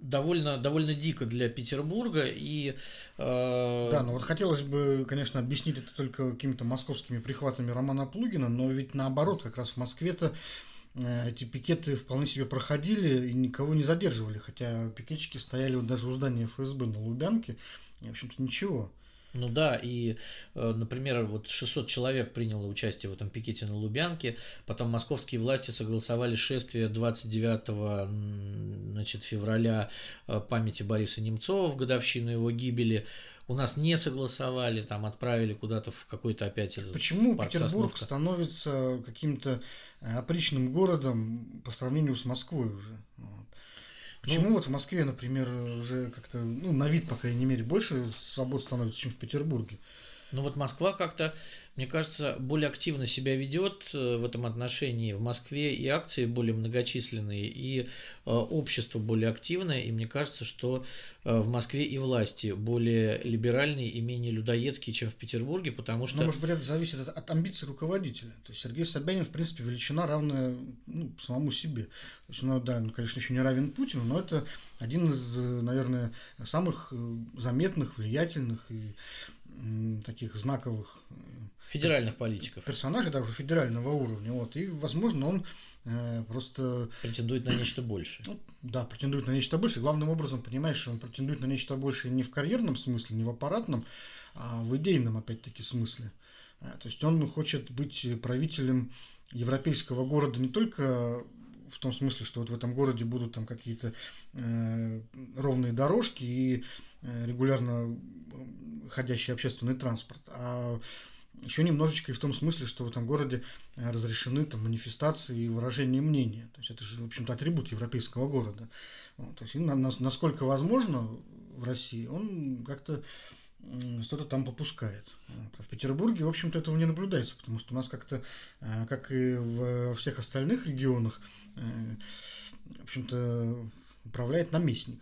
довольно, довольно дико для Петербурга. И, э... Да, ну вот хотелось бы, конечно, объяснить это только какими-то московскими прихватами Романа Плугина, но ведь наоборот, как раз в Москве-то э, эти пикеты вполне себе проходили и никого не задерживали, хотя пикетчики стояли вот даже у здания ФСБ на Лубянке, и, в общем-то, ничего. Ну да, и, э, например, вот 600 человек приняло участие в этом пикете на Лубянке, потом московские власти согласовали шествие 29 значит, февраля э, памяти Бориса Немцова в годовщину его гибели. У нас не согласовали, там отправили куда-то в какой-то опять... Почему Петербург Сосновка. становится каким-то э, опричным городом по сравнению с Москвой уже? Почему ну, вот в Москве, например, уже как-то, ну, на вид, по крайней мере, больше свобод становится, чем в Петербурге? Ну вот Москва как-то мне кажется, более активно себя ведет э, в этом отношении. В Москве и акции более многочисленные, и э, общество более активное, и мне кажется, что э, в Москве и власти более либеральные и менее людоедские, чем в Петербурге, потому что... Ну, может быть, это зависит от, от амбиций руководителя. То есть Сергей Собянин, в принципе, величина равная ну, самому себе. То есть, ну, да, он, конечно, еще не равен Путину, но это один из, наверное, самых заметных, влиятельных и таких знаковых Федеральных политиков. Персонажей даже федерального уровня. Вот, и, возможно, он э, просто... Претендует на нечто большее. Ну, да, претендует на нечто большее. Главным образом, понимаешь, он претендует на нечто большее не в карьерном смысле, не в аппаратном, а в идейном, опять-таки, смысле. Э, то есть он хочет быть правителем европейского города не только в том смысле, что вот в этом городе будут там какие-то э, ровные дорожки и э, регулярно ходящий общественный транспорт, а еще немножечко и в том смысле, что в этом городе э, разрешены там манифестации и выражение мнения. То есть это же, в общем-то, атрибут европейского города. Вот, то есть, на, на, насколько возможно в России, он как-то что-то там попускает. Вот. А в Петербурге, в общем-то, этого не наблюдается, потому что у нас как-то, э, как и в всех остальных регионах, э, в общем-то, управляет наместник.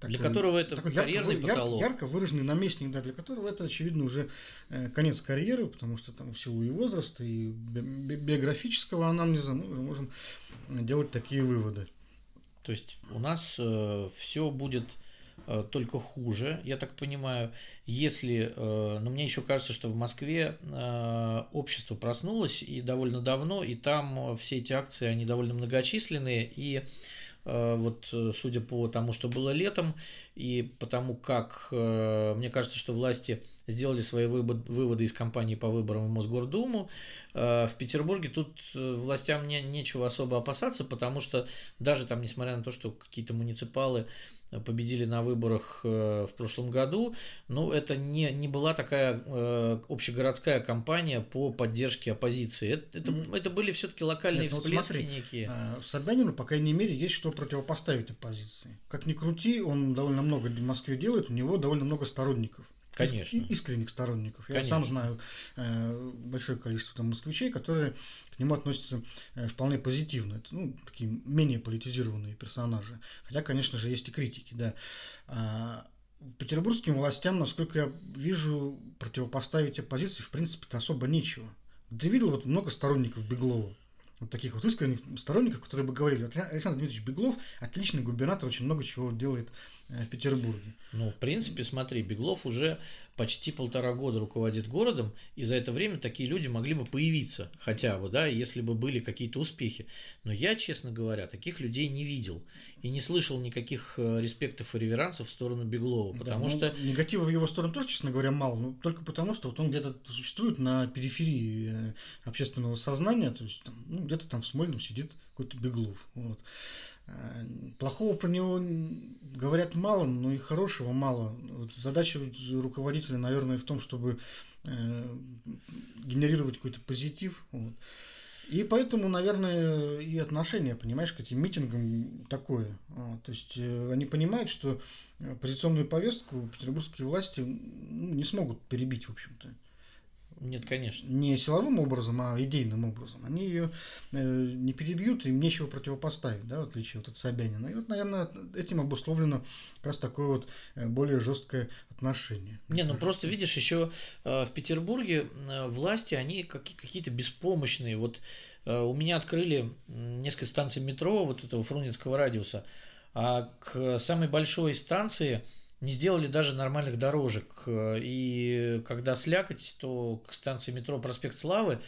Для которого это такой карьерный ярко, потолок. Ярко, ярко выраженный наместник, да, для которого это, очевидно, уже э, конец карьеры, потому что там в силу и возраста, и би- би- биографического анамнеза мы уже можем делать такие выводы. То есть у нас все будет э, только хуже, я так понимаю, если, э, но мне еще кажется, что в Москве э, общество проснулось и довольно давно, и там э, все эти акции, они довольно многочисленные, и э, вот э, судя по тому, что было летом, и потому как, э, мне кажется, что власти сделали свои выводы из кампании по выборам в Мосгордуму, э, в Петербурге тут э, властям не, нечего особо опасаться, потому что даже там, несмотря на то, что какие-то муниципалы э, победили на выборах э, в прошлом году, ну, это не, не была такая э, общегородская кампания по поддержке оппозиции. Это, это, Мгм. это были все-таки локальные Нет, ну вот всплески смотри, некие. А, Собянину, по крайней мере, есть что противопоставить оппозиции. Как ни крути, он довольно много в Москве делает, у него довольно много сторонников. Конечно. Иск- искренних сторонников. Я Конечно. сам знаю э, большое количество там москвичей, которые к нему относятся э, вполне позитивно. Это ну, такие менее политизированные персонажи. Хотя, конечно же, есть и критики, да. А, петербургским властям, насколько я вижу, противопоставить оппозиции, в принципе-то особо нечего. Ты видел вот много сторонников Беглова? Вот таких вот искренних сторонников, которые бы говорили, «Вот Александр Дмитриевич Беглов отличный губернатор, очень много чего делает в Петербурге. Ну, в принципе, смотри, Беглов уже почти полтора года руководит городом, и за это время такие люди могли бы появиться хотя бы, да, если бы были какие-то успехи. Но я, честно говоря, таких людей не видел и не слышал никаких э, респектов и реверансов в сторону Беглова, потому Да, ну, что негатива в его сторону тоже, честно говоря, мало. Но только потому, что вот он где-то существует на периферии э, общественного сознания, то есть там, ну, где-то там в Смольном сидит какой-то Беглов. Вот. Э, Плохого про него говорят мало, но и хорошего мало. Вот задача руководителя, наверное, в том, чтобы э, генерировать какой-то позитив. Вот. И поэтому, наверное, и отношение, понимаешь, к этим митингам такое. Вот. То есть э, они понимают, что оппозиционную повестку петербургские власти не смогут перебить, в общем-то. Нет, конечно. Не силовым образом, а идейным образом. Они ее э, не перебьют, им нечего противопоставить, да, в отличие вот от Собянина. И вот, наверное, этим обусловлено как раз такое вот э, более жесткое отношение. Не, ну просто видишь, еще в Петербурге э, власти, они каки- какие-то беспомощные. Вот э, у меня открыли несколько станций метро, вот этого Фрунзенского радиуса, а к самой большой станции не сделали даже нормальных дорожек. Э, И когда слякоть, то к станции метро Проспект Славы,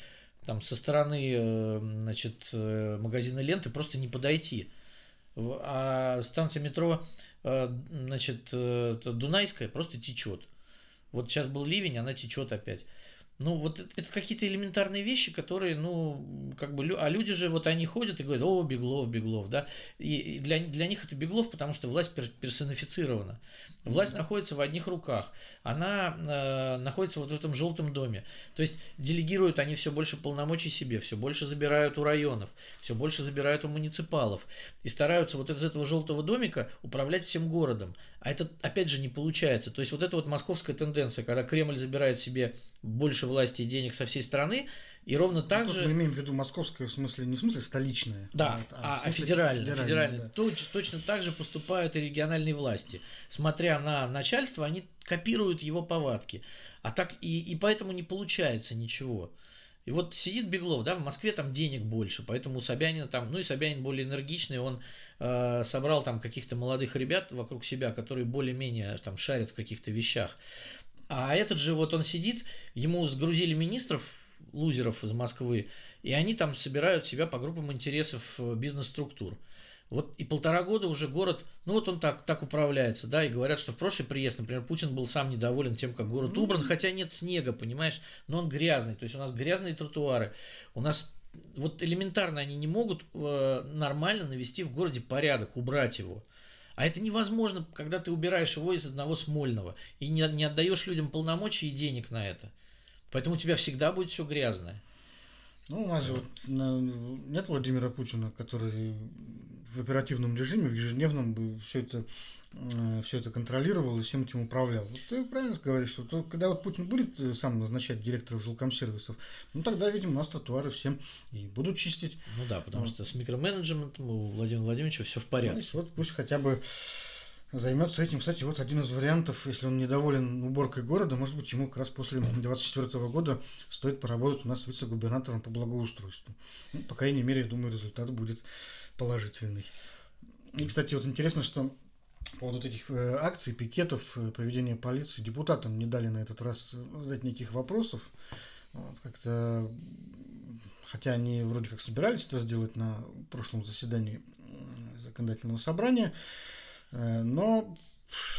там со стороны э, значит, э, магазина ленты просто не подойти. А станция метро значит, Дунайская просто течет. Вот сейчас был ливень, она течет опять. Ну, вот это, это какие-то элементарные вещи, которые, ну, как бы, а люди же, вот они ходят и говорят, о, Беглов, Беглов, да, и, для, для них это Беглов, потому что власть пер- персонифицирована. Власть находится в одних руках, она э, находится вот в этом желтом доме. То есть делегируют они все больше полномочий себе, все больше забирают у районов, все больше забирают у муниципалов и стараются вот из этого желтого домика управлять всем городом. А это, опять же, не получается. То есть вот эта вот московская тенденция, когда Кремль забирает себе больше власти и денег со всей страны, и ровно так Ну, тут же... Мы имеем в виду московское, в смысле, не в смысле столичное. Да, а, а смысле федеральные, федеральное, федеральные. да. Точ- точно так же поступают и региональные власти. Смотря на начальство, они копируют его повадки. А так и, и поэтому не получается ничего. И вот сидит Беглов, да, в Москве там денег больше, поэтому у Собянина там, ну и Собянин более энергичный, он э, собрал там каких-то молодых ребят вокруг себя, которые более-менее там шарят в каких-то вещах. А этот же вот он сидит, ему сгрузили министров, лузеров из Москвы, и они там собирают себя по группам интересов э, бизнес-структур. Вот и полтора года уже город, ну вот он так, так управляется, да, и говорят, что в прошлый приезд, например, Путин был сам недоволен тем, как город убран, хотя нет снега, понимаешь, но он грязный, то есть у нас грязные тротуары, у нас вот элементарно они не могут э, нормально навести в городе порядок, убрать его. А это невозможно, когда ты убираешь его из одного Смольного и не, не отдаешь людям полномочий и денег на это. Поэтому у тебя всегда будет все грязное. Ну, у нас же вот нет Владимира Путина, который в оперативном режиме, в ежедневном бы все это, все это контролировал и всем этим управлял. Вот ты правильно говоришь, что то, когда вот Путин будет э, сам назначать директоров жилкомсервисов, ну тогда, видимо, у нас тротуары всем и будут чистить. Ну да, потому Вот. что с микроменеджментом у Владимира Владимировича все в порядке. Знаешь, вот пусть хотя бы займется этим. Кстати, вот один из вариантов, если он недоволен уборкой города, может быть, ему как раз после 2024 года стоит поработать у нас вице-губернатором по благоустройству. Ну, по крайней мере, я думаю, результат будет положительный. И, кстати, вот интересно, что по вот этих э, акций, пикетов, э, поведения полиции, депутатам не дали на этот раз задать никаких вопросов. Вот, как-то, хотя они вроде как собирались это сделать на прошлом заседании законодательного собрания, э, но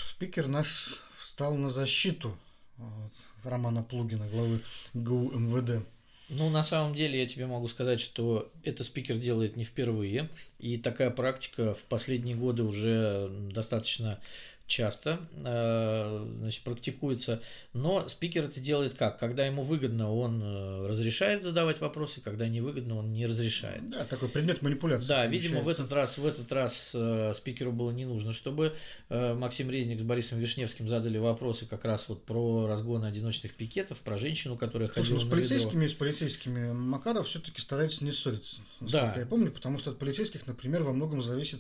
спикер наш встал на защиту вот, Романа Плугина, главы ГУ МВД. Ну, на самом деле, я тебе могу сказать, что это спикер делает не впервые, и такая практика в последние годы уже достаточно часто э, значит, практикуется, но спикер это делает как? Когда ему выгодно, он э, разрешает задавать вопросы, когда не выгодно, он не разрешает. Да, такой предмет манипуляции. Да, видимо, в этот раз, в этот раз э, спикеру было не нужно, чтобы Максим Резник с Борисом Вишневским задали вопросы как раз вот про разгон одиночных пикетов, про женщину, которая Слушай, ходила ну, с на полицейскими, с полицейскими Макаров все-таки старается не ссориться, Да. я помню, потому что от полицейских, например, во многом зависит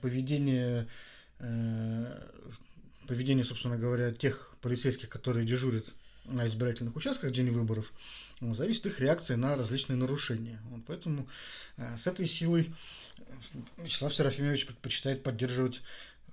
поведение поведение, собственно говоря, тех полицейских, которые дежурят на избирательных участках в день выборов, ну, зависит их реакция на различные нарушения. Вот поэтому э, с этой силой э, Вячеслав Серафимович предпочитает поддерживать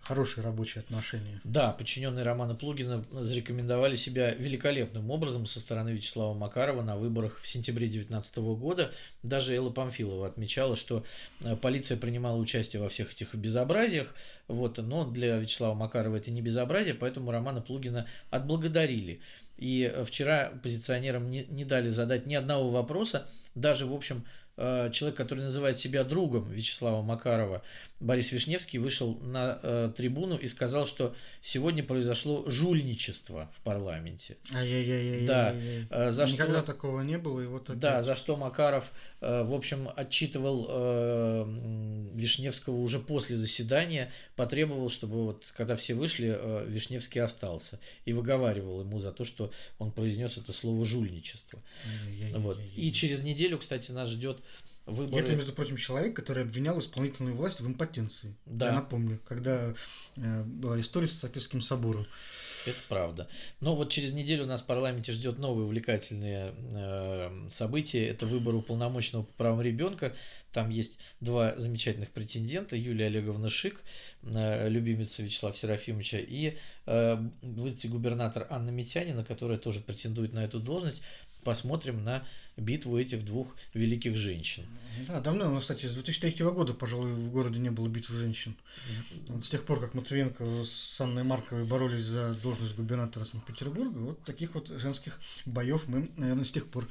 хорошие рабочие отношения. Да, подчиненные Романа Плугина зарекомендовали себя великолепным образом со стороны Вячеслава Макарова на выборах в сентябре 2019 года. Даже Элла Памфилова отмечала, что э, полиция принимала участие во всех этих безобразиях, вот, но для Вячеслава Макарова это не безобразие, поэтому Романа Плугина отблагодарили. И э, вчера оппозиционерам не, не дали задать ни одного вопроса, даже, в общем, э, человек, который называет себя другом Вячеслава Макарова, Борис Вишневский, вышел на э, трибуну и сказал, что сегодня произошло жульничество в парламенте. Ай-яй-яй-яй-яй. Да, э, за Никогда что- такого не было, и вот опять. Да, за что Макаров, э, в общем, отчитывал э, Вишневского уже после заседания, потребовал, чтобы вот, когда все вышли, э, Вишневский остался и выговаривал ему за то, что он произнес это слово жульничество. Вот. И через неделю, кстати, нас ждет выборы. Это, между прочим, человек, который обвинял исполнительную власть в импотенции. Да. Я напомню, когда э, была история с Софийским собором. Это правда. Но вот через неделю нас в парламенте ждет новые увлекательные э, события. Это выбор уполномоченного по правам ребенка. Там есть два замечательных претендента. Юлия Олеговна Шик, э, любимица Вячеслава Серафимовича, и э, вице-губернатор Анна Митянина, которая тоже претендует на эту должность. Посмотрим на битву этих двух великих женщин. Да, давно, но, кстати, с 2003 года, пожалуй, в городе не было битвы женщин. Вот с тех пор, как Матвиенко с Анной Марковой боролись за должность губернатора Санкт-Петербурга, вот таких вот женских боев мы, наверное, с тех пор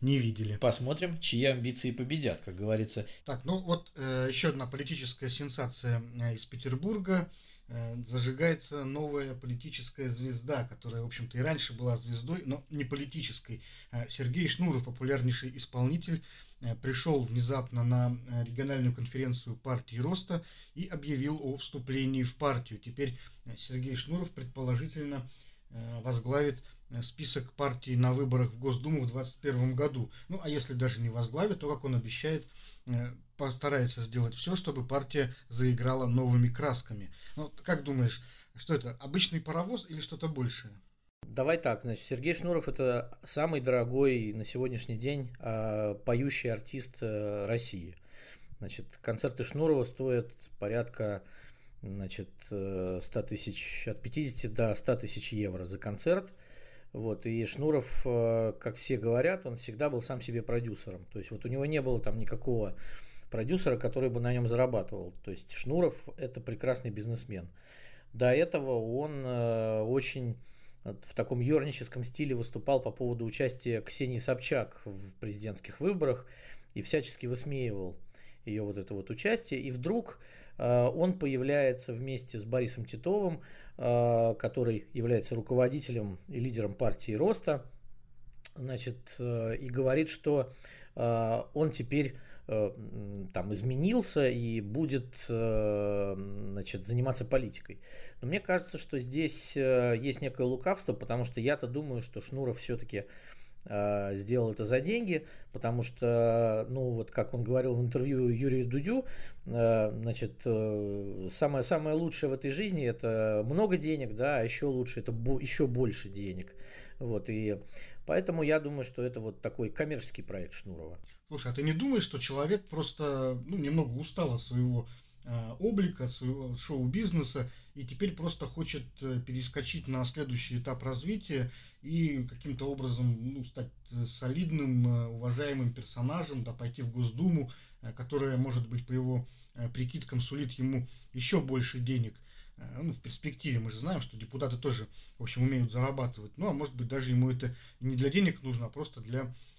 не видели. Посмотрим, чьи амбиции победят, как говорится. Так, ну вот э, еще одна политическая сенсация э, из Петербурга. Э, зажигается новая политическая звезда, которая, в общем-то, и раньше была звездой, но не политической. Э, Сергей Шнуров, популярнейший исполнитель, э, пришел внезапно на региональную конференцию партии Роста и объявил о вступлении в партию. Теперь Сергей Шнуров предположительно возглавит список партий на выборах в Госдуму в 2021 году. Ну, а если даже не возглавит, то, как он обещает, постарается сделать все, чтобы партия заиграла новыми красками. Ну, как думаешь, что это, обычный паровоз или что-то большее? Давай так, значит, Сергей Шнуров это самый дорогой на сегодняшний день э, поющий артист э, России. Значит, концерты Шнурова стоят порядка значит, э, 100 тысяч, от 50 до 100 тысяч евро за концерт. Вот, и Шнуров, э, как все говорят, он всегда был сам себе продюсером. То есть вот у него не было там никакого продюсера, который бы на нем зарабатывал. То есть Шнуров это прекрасный бизнесмен. До этого он э, очень в таком юрническом стиле выступал по поводу участия Ксении Собчак в президентских выборах и всячески высмеивал ее вот это вот участие. И вдруг он появляется вместе с Борисом Титовым, э, который является руководителем и лидером партии Роста, значит, э, и говорит, что э, он теперь э, там изменился и будет э, значит, заниматься политикой. Но мне кажется, что здесь э, есть некое лукавство, потому что я-то думаю, что Шнуров все-таки э, сделал это за деньги, потому что, ну, вот как он говорил в интервью Юрию Дудю, э, значит, э, самое, самое лучшее в этой жизни это много денег, да, а еще лучше это бо- еще больше денег. Вот, и поэтому я думаю, что это вот такой коммерческий проект Шнурова. Слушай, а ты не думаешь, что человек просто ну, немного устал от своего облика, от своего шоу-бизнеса, и теперь просто хочет э, перескочить на следующий этап развития и каким-то образом ну, стать э, солидным, э, уважаемым персонажем, да, пойти в Госдуму, э, которая, может быть, по его э, прикидкам сулит ему еще больше денег э, ну, в перспективе мы же знаем, что депутаты тоже, в общем, умеют зарабатывать. Ну, а может быть, даже ему это не для денег нужно, а просто для Э,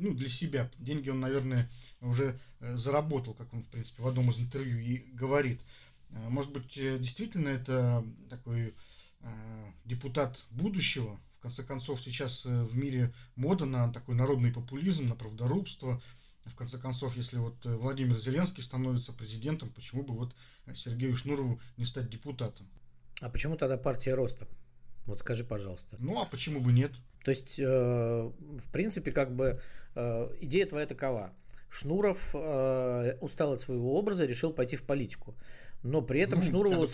ну, для себя. Деньги он, наверное, уже э, заработал, как он, в принципе, в одном из интервью и говорит. Э, может быть, действительно это такой депутат будущего. В конце концов, сейчас в мире мода на такой народный популизм, на правдорубство. В конце концов, если вот Владимир Зеленский становится президентом, почему бы вот Сергею Шнурову не стать депутатом? А почему тогда партия роста? Вот скажи, пожалуйста. Ну, а почему бы нет? То есть, э, в принципе, как бы э, идея твоя такова. Шнуров э, устал от своего образа, решил пойти в политику. Но при этом ну, Шнурову,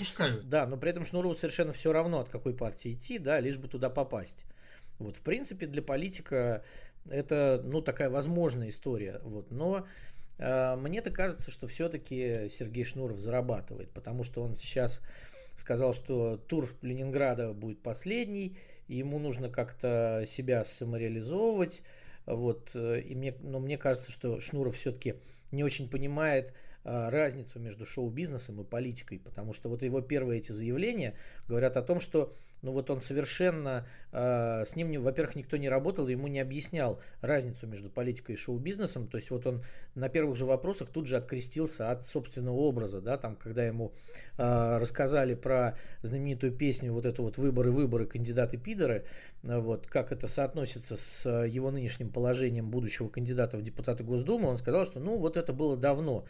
да, но при этом Шнурову совершенно все равно, от какой партии идти, да, лишь бы туда попасть. Вот, в принципе, для политика это, ну, такая возможная история. Вот, но э, мне-то кажется, что все-таки Сергей Шнуров зарабатывает, потому что он сейчас сказал, что тур Ленинграда будет последний, ему нужно как-то себя самореализовывать. Вот, э, и мне, но мне кажется, что Шнуров все-таки не очень понимает а, разницу между шоу-бизнесом и политикой, потому что вот его первые эти заявления говорят о том, что ну вот он совершенно, э, с ним, во-первых, никто не работал, ему не объяснял разницу между политикой и шоу-бизнесом, то есть вот он на первых же вопросах тут же открестился от собственного образа, да, там, когда ему э, рассказали про знаменитую песню вот эту вот «Выборы-выборы, кандидаты-пидоры», э, вот, как это соотносится с его нынешним положением будущего кандидата в депутаты Госдумы, он сказал, что ну вот это было давно,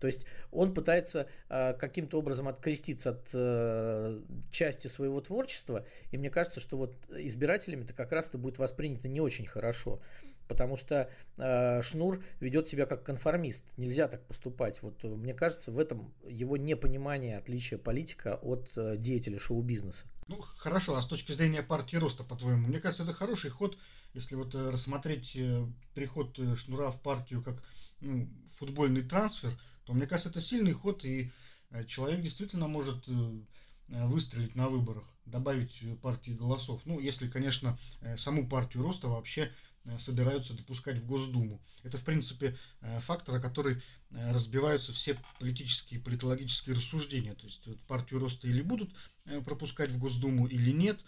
то есть он пытается э, каким-то образом откреститься от э, части своего творчества, общества. И мне кажется, что вот избирателями это как раз-то будет воспринято не очень хорошо. Потому что э, Шнур ведет себя как конформист. Нельзя так поступать. Вот мне кажется, в этом его непонимание отличия политика от э, деятеля шоу-бизнеса. Ну, хорошо, а с точки зрения партии роста, по-твоему, мне кажется, это хороший ход, если вот э, рассмотреть э, приход э, Шнура в партию как ну, футбольный трансфер, то мне кажется, это сильный ход, и э, человек действительно может э, Э, выстрелить на выборах, добавить партии голосов. Ну, если, конечно, э, саму партию роста вообще э, собираются допускать в Госдуму. Это, в принципе, фактор, о который разбиваются все политические и политологические рассуждения. То есть партию роста или будут пропускать в Госдуму, или нет.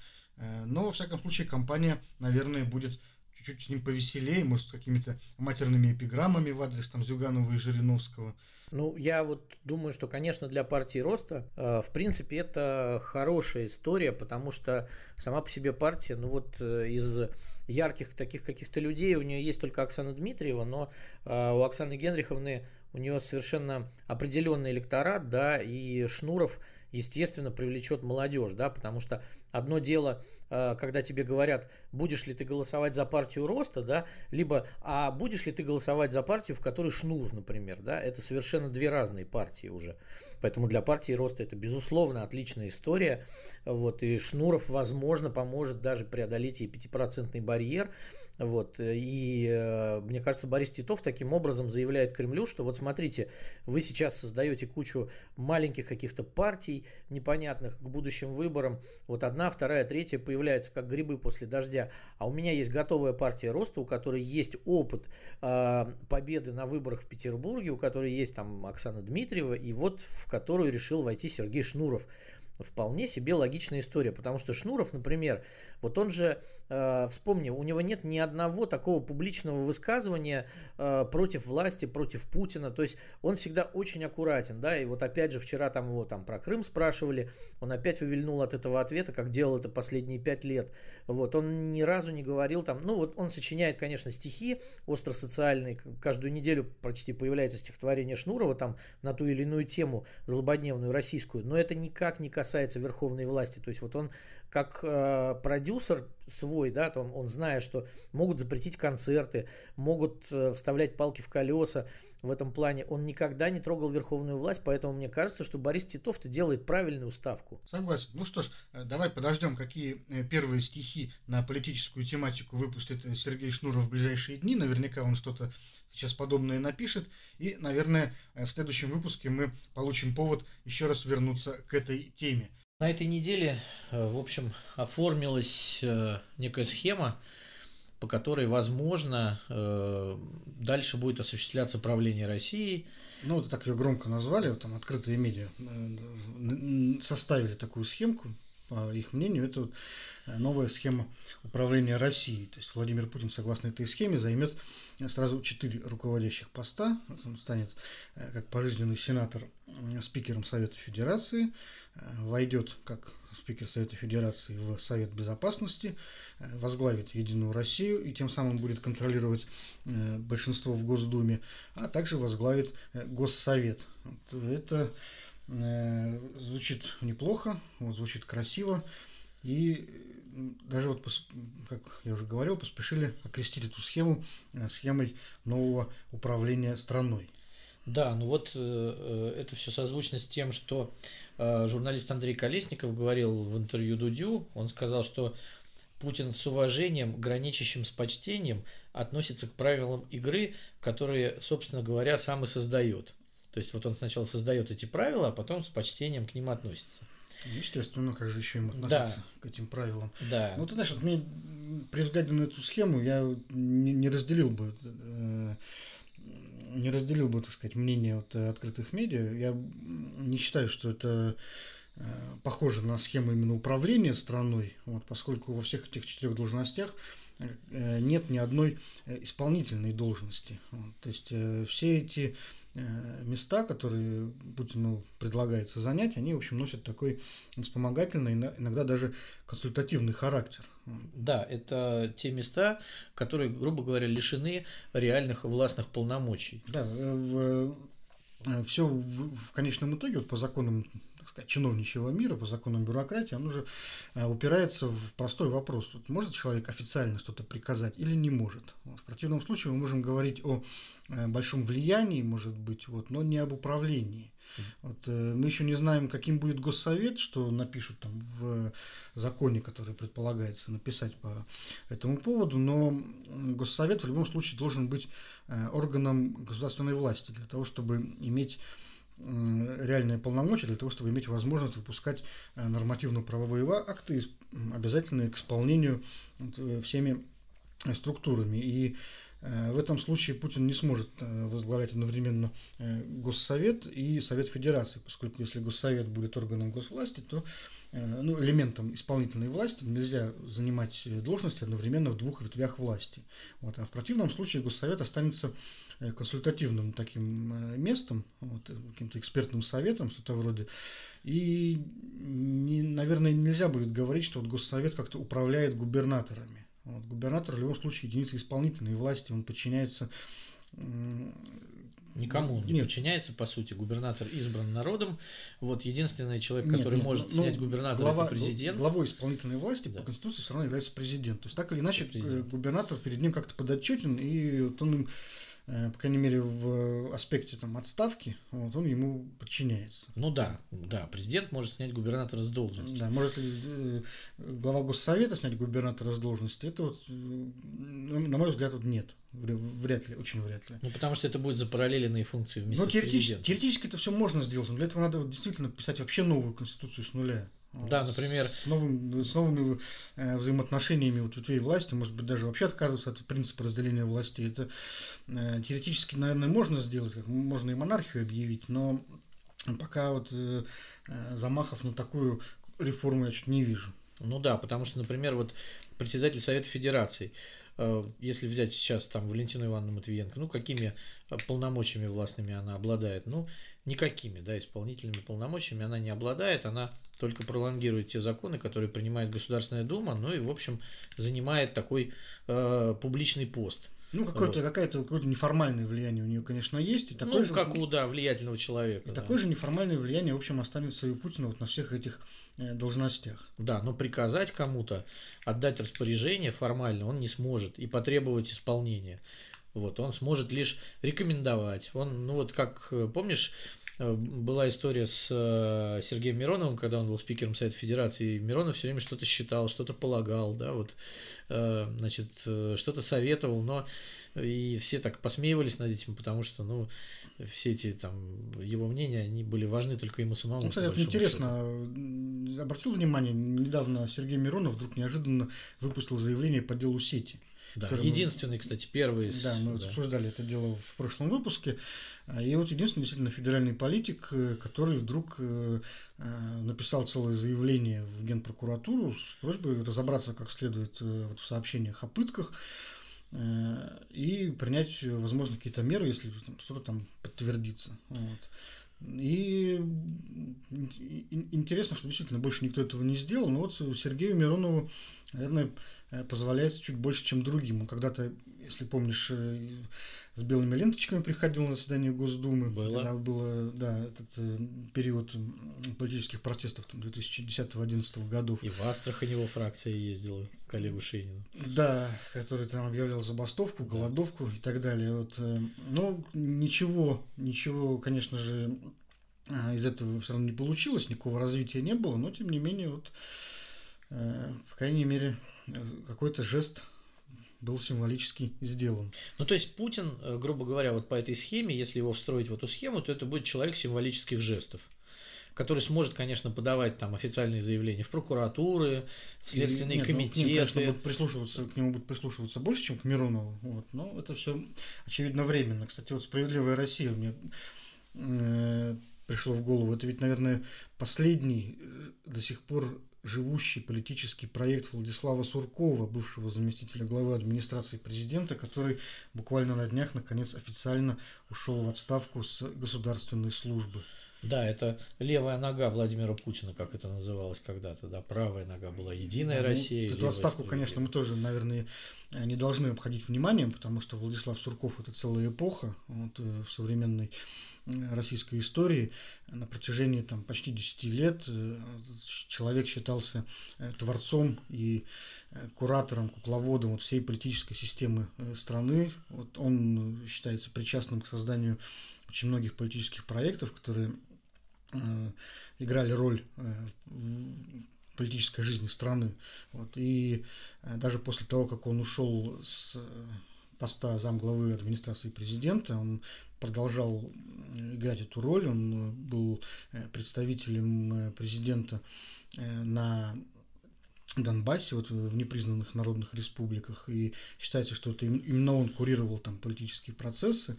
Но, во всяком случае, компания, наверное, будет чуть-чуть с ним повеселее, может, с какими-то матерными эпиграммами в адрес там Зюганова и Жириновского. Ну, я вот думаю, что, конечно, для партии роста, э, в принципе, это хорошая история, потому что сама по себе партия, ну вот э, из ярких таких каких-то людей у нее есть только Оксана Дмитриева, но э, у Оксаны Генриховны у нее совершенно определенный электорат, да, и Шнуров – естественно, привлечет молодежь, да, потому что одно дело, когда тебе говорят, будешь ли ты голосовать за партию роста, да, либо, а будешь ли ты голосовать за партию, в которой шнур, например, да, это совершенно две разные партии уже. Поэтому для партии роста это, безусловно, отличная история, вот, и Шнуров, возможно, поможет даже преодолеть и 5% барьер, вот. И э, мне кажется, Борис Титов таким образом заявляет Кремлю, что вот смотрите, вы сейчас создаете кучу маленьких каких-то партий непонятных к будущим выборам. Вот одна, вторая, третья появляется как грибы после дождя. А у меня есть готовая партия роста, у которой есть опыт э, победы на выборах в Петербурге, у которой есть там Оксана Дмитриева, и вот в которую решил войти Сергей Шнуров вполне себе логичная история, потому что Шнуров, например, вот он же, э, вспомни, у него нет ни одного такого публичного высказывания э, против власти, против Путина, то есть он всегда очень аккуратен, да, и вот опять же вчера там его там про Крым спрашивали, он опять увильнул от этого ответа, как делал это последние пять лет, вот, он ни разу не говорил там, ну вот он сочиняет, конечно, стихи остросоциальные, каждую неделю почти появляется стихотворение Шнурова там на ту или иную тему злободневную российскую, но это никак не касается касается верховной власти. То есть вот он как э, продюсер свой, да, он, он знает, что могут запретить концерты, могут э, вставлять палки в колеса. В этом плане он никогда не трогал верховную власть, поэтому мне кажется, что Борис Титов-то делает правильную ставку. Согласен. Ну что ж, э, давай подождем, какие э, первые стихи на политическую тематику выпустит э, Сергей Шнуров в ближайшие дни. Наверняка он что-то сейчас подобное напишет. И, наверное, в следующем выпуске мы получим повод еще раз вернуться к этой теме. На этой неделе, в общем, оформилась некая схема, по которой, возможно, э, дальше будет осуществляться правление Россией. Ну, вот так ее громко назвали, вот там открытые медиа составили такую схемку, по их мнению, это новая схема управления Россией. То есть Владимир Путин, согласно этой схеме, займет сразу четыре руководящих поста. Он станет как пожизненный сенатор спикером Совета Федерации, войдет как спикер Совета Федерации в Совет Безопасности, возглавит Единую Россию и тем самым будет контролировать э, большинство в Госдуме, а также возглавит э, Госсовет. Это э, звучит неплохо, звучит красиво. И даже вот, как я уже говорил, поспешили окрестить эту схему схемой нового управления страной. Да, ну вот э, это все созвучно с тем, что э, журналист Андрей Колесников говорил в интервью Дудю. Он сказал, что Путин с уважением, граничащим с почтением, относится к правилам игры, которые, собственно говоря, сам и создает. То есть вот он сначала создает эти правила, а потом с почтением к ним относится. Естественно, как же еще им относиться да. к этим правилам. Да. Ну, ты знаешь, вот мне при взгляде на эту схему я не, не разделил бы э, не разделил бы, так сказать, мнение вот открытых медиа. Я не считаю, что это э, похоже на схему именно управления страной, вот, поскольку во всех этих четырех должностях э, нет ни одной э, исполнительной должности. Вот, то есть все эти Э, места, которые Путину предлагается занять, они, в общем, носят такой вспомогательный, иногда даже консультативный характер. Да, это те места, которые, грубо говоря, лишены реальных властных полномочий. Да, э, в, э, все в, в конечном итоге, вот по законам сказать, чиновничьего мира, по законам бюрократии, он уже э, упирается в простой вопрос. Вот может человек официально что-то приказать или не может? Вот. В противном случае мы можем говорить о большом влиянии, может быть, вот, но не об управлении. Вот, э, мы еще не знаем, каким будет госсовет, что напишут там в законе, который предполагается написать по этому поводу, но госсовет в любом случае должен быть органом государственной власти для того, чтобы иметь реальные полномочия для того, чтобы иметь возможность выпускать э, нормативно-правовые акты, обязательные к исполнению э, всеми э, структурами. И в этом случае Путин не сможет возглавлять одновременно Госсовет и Совет Федерации, поскольку если Госсовет будет органом госвласти, то ну, элементом исполнительной власти нельзя занимать должности одновременно в двух ветвях власти. Вот. А в противном случае Госсовет останется Э, консультативным таким э, местом, вот, э, каким-то экспертным советом, что-то вроде. И, не, наверное, нельзя будет говорить, что вот Госсовет как-то управляет губернаторами. Вот, губернатор в любом случае единица исполнительной власти, он подчиняется Никому не нет. подчиняется, по сути. Губернатор избран народом. Вот единственный человек, который нет, может ну, снять губернатора, глава, это президент. Главой исполнительной власти да. по Конституции все равно является президент. То есть так или иначе губернатор перед ним как-то подотчетен, и вот он им Э, по крайней мере, в аспекте там, отставки, вот, он ему подчиняется. Ну да, да, президент может снять губернатора с должности. Да, может ли э, глава Госсовета снять губернатора с должности? Это вот, на мой взгляд, вот нет. Вряд ли, очень вряд ли. Ну, потому что это будет запараллеленные функции вместе но теоретически, теоретически это все можно сделать, но для этого надо действительно писать вообще новую конституцию с нуля. Да, например. С, новым, с новыми э, взаимоотношениями вот ветвей власти, может быть, даже вообще отказываться от принципа разделения власти. Это э, теоретически, наверное, можно сделать, как можно и монархию объявить, но пока вот э, э замахов на такую реформу я чуть не вижу. Ну да, потому что, например, вот председатель Совета Федерации, э, если взять сейчас там Валентину Ивановну Матвиенко, ну какими э, полномочиями властными она обладает? Ну никакими, да, исполнительными полномочиями она не обладает, она только пролонгирует те законы, которые принимает Государственная Дума, ну и, в общем, занимает такой э, публичный пост. Ну, какое-то, вот. какое-то, какое-то неформальное влияние у нее, конечно, есть. И такое ну, же, как у, да, влиятельного человека. И да. такое же неформальное влияние, в общем, останется и у Путина вот на всех этих э, должностях. Да, но приказать кому-то, отдать распоряжение формально он не сможет и потребовать исполнения. Вот, он сможет лишь рекомендовать. Он, ну вот как, э, помнишь, Э, была история с э, Сергеем Мироновым, когда он был спикером Совета Федерации, и Миронов все время что-то считал, что-то полагал, да, вот, значит, что-то советовал, но и все так посмеивались над этим, потому что, ну, все эти там его мнения, они были важны только ему самому. Ну, кстати, вот интересно, счету. обратил внимание, недавно Сергей Миронов вдруг неожиданно выпустил заявление по делу сети. Да, единственный, кстати, первый. Да, мы да. обсуждали это дело в прошлом выпуске. И вот единственный действительно федеральный политик, э, который вдруг э, э, написал целое заявление в Генпрокуратуру с просьбой разобраться как следует в сообщениях о пытках и принять, возможно, какие-то меры, если что-то там подтвердится. Вот. И интересно, что действительно больше никто этого не сделал, но вот Сергею Миронову, наверное, позволяется чуть больше, чем другим. Он когда-то если помнишь, э, с белыми ленточками приходил на заседание Госдумы. Было. Когда было, да, этот э, период политических протестов 2010-2011 годов. И в Астрахань его фракция ездила, коллегу Шейнину. Да, который там объявлял забастовку, голодовку и так далее. Вот, э, но ничего, ничего, конечно же, из этого все равно не получилось, никакого развития не было, но тем не менее, вот, по крайней мере, какой-то жест был символически сделан. Ну, то есть Путин, э, грубо говоря, вот по этой схеме, если его встроить в эту схему, то это будет человек символических жестов который сможет, конечно, подавать там официальные заявления в прокуратуры, в следственные Нет, комитеты. Ну, к ним, конечно, будут прислушиваться, к нему будут прислушиваться больше, чем к Миронову. Вот. Но это все очевидно временно. Кстати, вот «Справедливая Россия» мне э, пришло в голову. Это ведь, наверное, последний э, до сих пор живущий политический проект Владислава Суркова, бывшего заместителя главы администрации президента, который буквально на днях, наконец, официально ушел в отставку с государственной службы. Да, это левая нога Владимира Путина, как это называлось когда-то, да, правая нога была Единая да, Россия. Ну, эту отставку, конечно, мы тоже, наверное, не должны обходить вниманием, потому что Владислав Сурков это целая эпоха вот, э, в современной российской истории. На протяжении там, почти 10 лет э, человек считался э, творцом и куратором, кукловодом вот всей политической системы страны. Вот он считается причастным к созданию очень многих политических проектов, которые Э, играли роль э, в политической жизни страны. Вот. И э, даже после того, как он ушел с поста замглавы администрации президента, он продолжал играть эту роль, он был представителем президента на Донбассе, вот в непризнанных народных республиках, и считается, что это именно он курировал там политические процессы,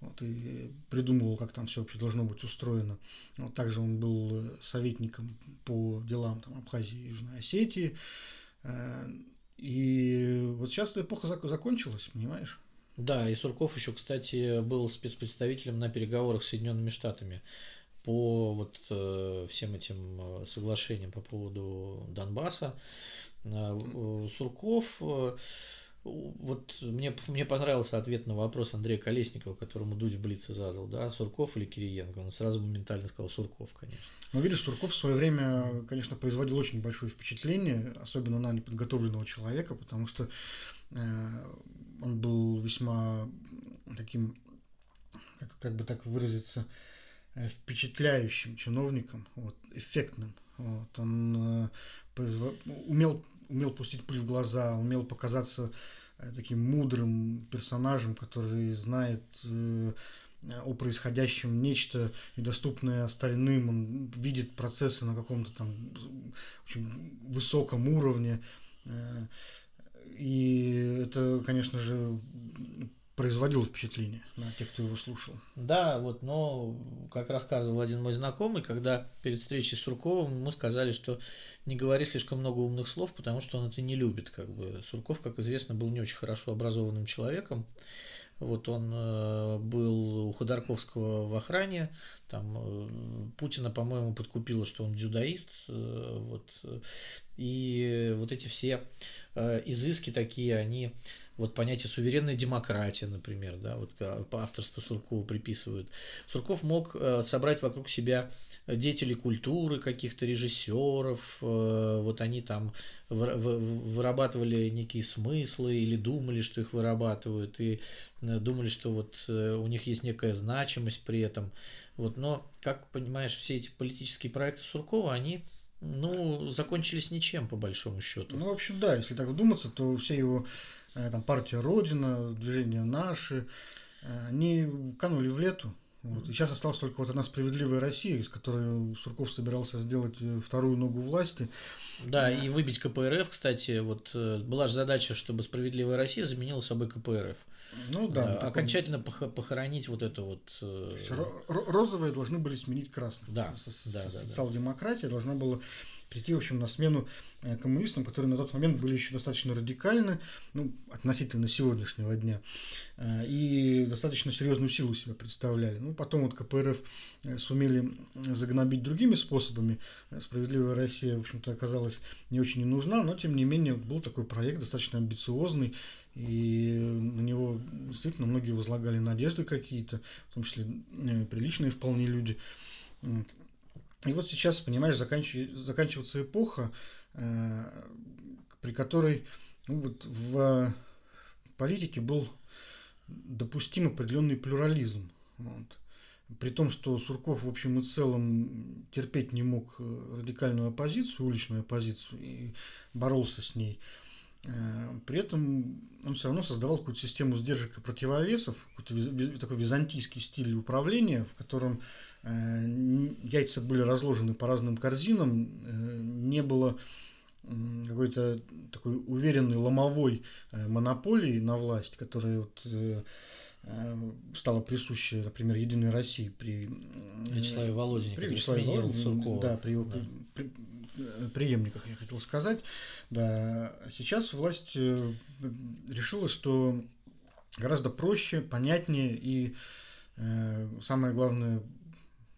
вот, и придумывал, как там все вообще должно быть устроено. Вот, также он был советником по делам там, Абхазии и Южной Осетии. Э, и вот сейчас эпоха закончилась, понимаешь? Да, и Сурков еще, кстати, был спецпредставителем на переговорах с Соединенными Штатами по вот э, всем этим э, соглашениям по поводу Донбасса. Э, Сурков э, вот мне, мне понравился ответ на вопрос Андрея Колесникова, которому Дудь в Блице задал, да, Сурков или Кириенко. Он сразу моментально сказал Сурков, конечно. Ну, видишь, Сурков в свое время, конечно, производил очень большое впечатление, особенно на неподготовленного человека, потому что э, он был весьма таким, как, как бы так выразиться, э, впечатляющим чиновником, вот, эффектным. Вот, он э, умел умел пустить пыль в глаза, умел показаться э, таким мудрым персонажем, который знает э, о происходящем нечто недоступное остальным, он видит процессы на каком-то там очень высоком уровне. Э, и это, конечно же, производил впечатление на тех, кто его слушал. Да, вот, но, как рассказывал один мой знакомый, когда перед встречей с Сурковым ему сказали, что не говори слишком много умных слов, потому что он это не любит. Как бы. Сурков, как известно, был не очень хорошо образованным человеком. Вот он э, был у Ходорковского в охране, там э, Путина, по-моему, подкупило, что он дзюдоист, э, вот, и вот эти все изыски такие, они вот понятие суверенная демократия, например, да, вот по авторству Суркова приписывают. Сурков мог э, собрать вокруг себя деятелей культуры, каких-то режиссеров, э, вот они там вырабатывали некие смыслы или думали, что их вырабатывают, и э, думали, что вот у них есть некая значимость при этом. Вот, но, как понимаешь, все эти политические проекты Суркова, они ну, закончились ничем, по большому счету. Ну, в общем, да, если так вдуматься, то все его там, партия Родина, движение Наши, э, они канули в лету. Вот. И сейчас осталась только вот одна справедливая Россия, из которой Сурков собирался сделать э, вторую ногу власти. Да, и выбить КПРФ, кстати, вот была же задача, чтобы справедливая Россия заменила собой КПРФ. Ну да. Таком... Окончательно похоронить вот это вот. Розовые должны были сменить красных. Да. да, да социал-демократия должна была прийти, в общем, на смену э, коммунистам, которые на тот момент были еще достаточно радикальны, ну, относительно сегодняшнего дня, э, и достаточно серьезную силу себя представляли. Ну, потом вот КПРФ э, сумели загнобить другими способами. Справедливая Россия, в общем-то, оказалась не очень не нужна, но, тем не менее, был такой проект достаточно амбициозный, и на него действительно многие возлагали надежды какие-то, в том числе приличные вполне люди. И вот сейчас, понимаешь, заканчивается эпоха, э, при которой ну, вот в политике был допустим определенный плюрализм. Вот. При том, что Сурков в общем и целом терпеть не мог э, радикальную оппозицию, уличную оппозицию и боролся с ней. Э, при этом он все равно создавал какую-то систему сдержек и противовесов, какой-то такой византийский стиль управления, в котором Э, яйца были разложены по разным корзинам, э, не было какой-то такой уверенной ломовой монополии на власть, которая вот стала присуща, например, Единой России при Вячеславе Володине, при Вячеславе Володине, да, при его да. При, при, преемниках, я хотел сказать. Да, сейчас власть решила, что гораздо проще, понятнее и самое главное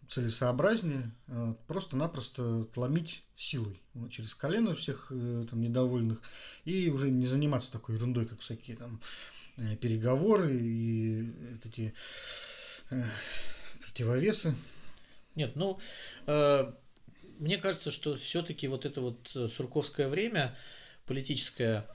целесообразнее э, просто-напросто отломить силой вот, через колено всех э, там недовольных и уже не заниматься такой ерундой, как всякие там э, переговоры и эти противовесы. Нет, ну, э, мне кажется, что все-таки вот это вот сурковское время политическое,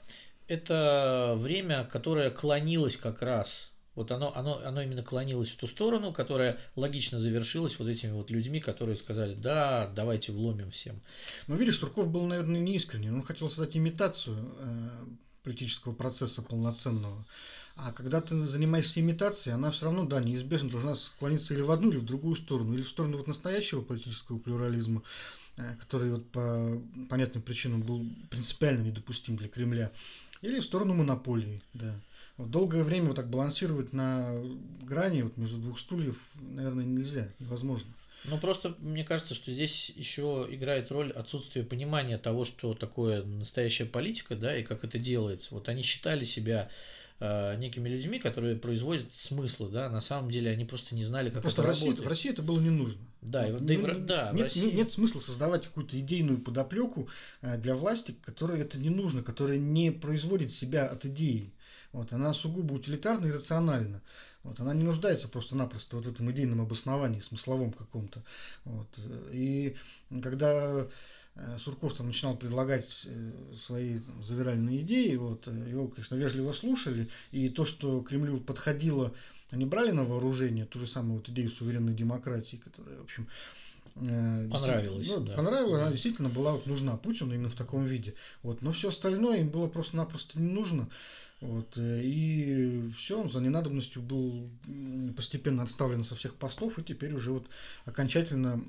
это время, которое клонилось как раз вот оно, оно, оно именно клонилось в ту сторону, которая логично завершилась вот этими вот людьми, которые сказали, да, давайте вломим всем. Ну, видишь, Сурков был, наверное, не. Он хотел создать имитацию э, политического процесса полноценного. А когда ты занимаешься имитацией, она все равно, да, неизбежно должна склониться или в одну, или в другую сторону, или в сторону вот настоящего политического плюрализма, э, который вот по понятным причинам был принципиально недопустим для Кремля, или в сторону монополии, да. Вот долгое время вот так балансировать на грани вот между двух стульев, наверное, нельзя, невозможно. Ну, просто мне кажется, что здесь еще играет роль отсутствие понимания того, что такое настоящая политика, да, и как это делается. Вот они считали себя э, некими людьми, которые производят смыслы, да, на самом деле они просто не знали, как просто это в России, работает. в России это было не нужно. Да, и, вот, да, и, да, нет, России... нет смысла создавать какую-то идейную подоплеку э, для власти, которой это не нужно, которая не производит себя от идеи. Вот, она сугубо утилитарна и рациональна. Вот, она не нуждается просто-напросто вот в этом идейном обосновании, смысловом каком-то. Вот. И когда э, Сурков там начинал предлагать э, свои завиральные идеи, вот, его, конечно, вежливо слушали, и то, что Кремлю подходило, они брали на вооружение ту же самую вот идею суверенной демократии, которая, в общем, э, понравилась. Ну, да. Понравилась, да. она действительно была вот нужна Путину именно в таком виде. Вот. Но все остальное им было просто-напросто не нужно. Вот, э, и все, он за ненадобностью был постепенно отставлен со всех постов, и теперь уже вот окончательно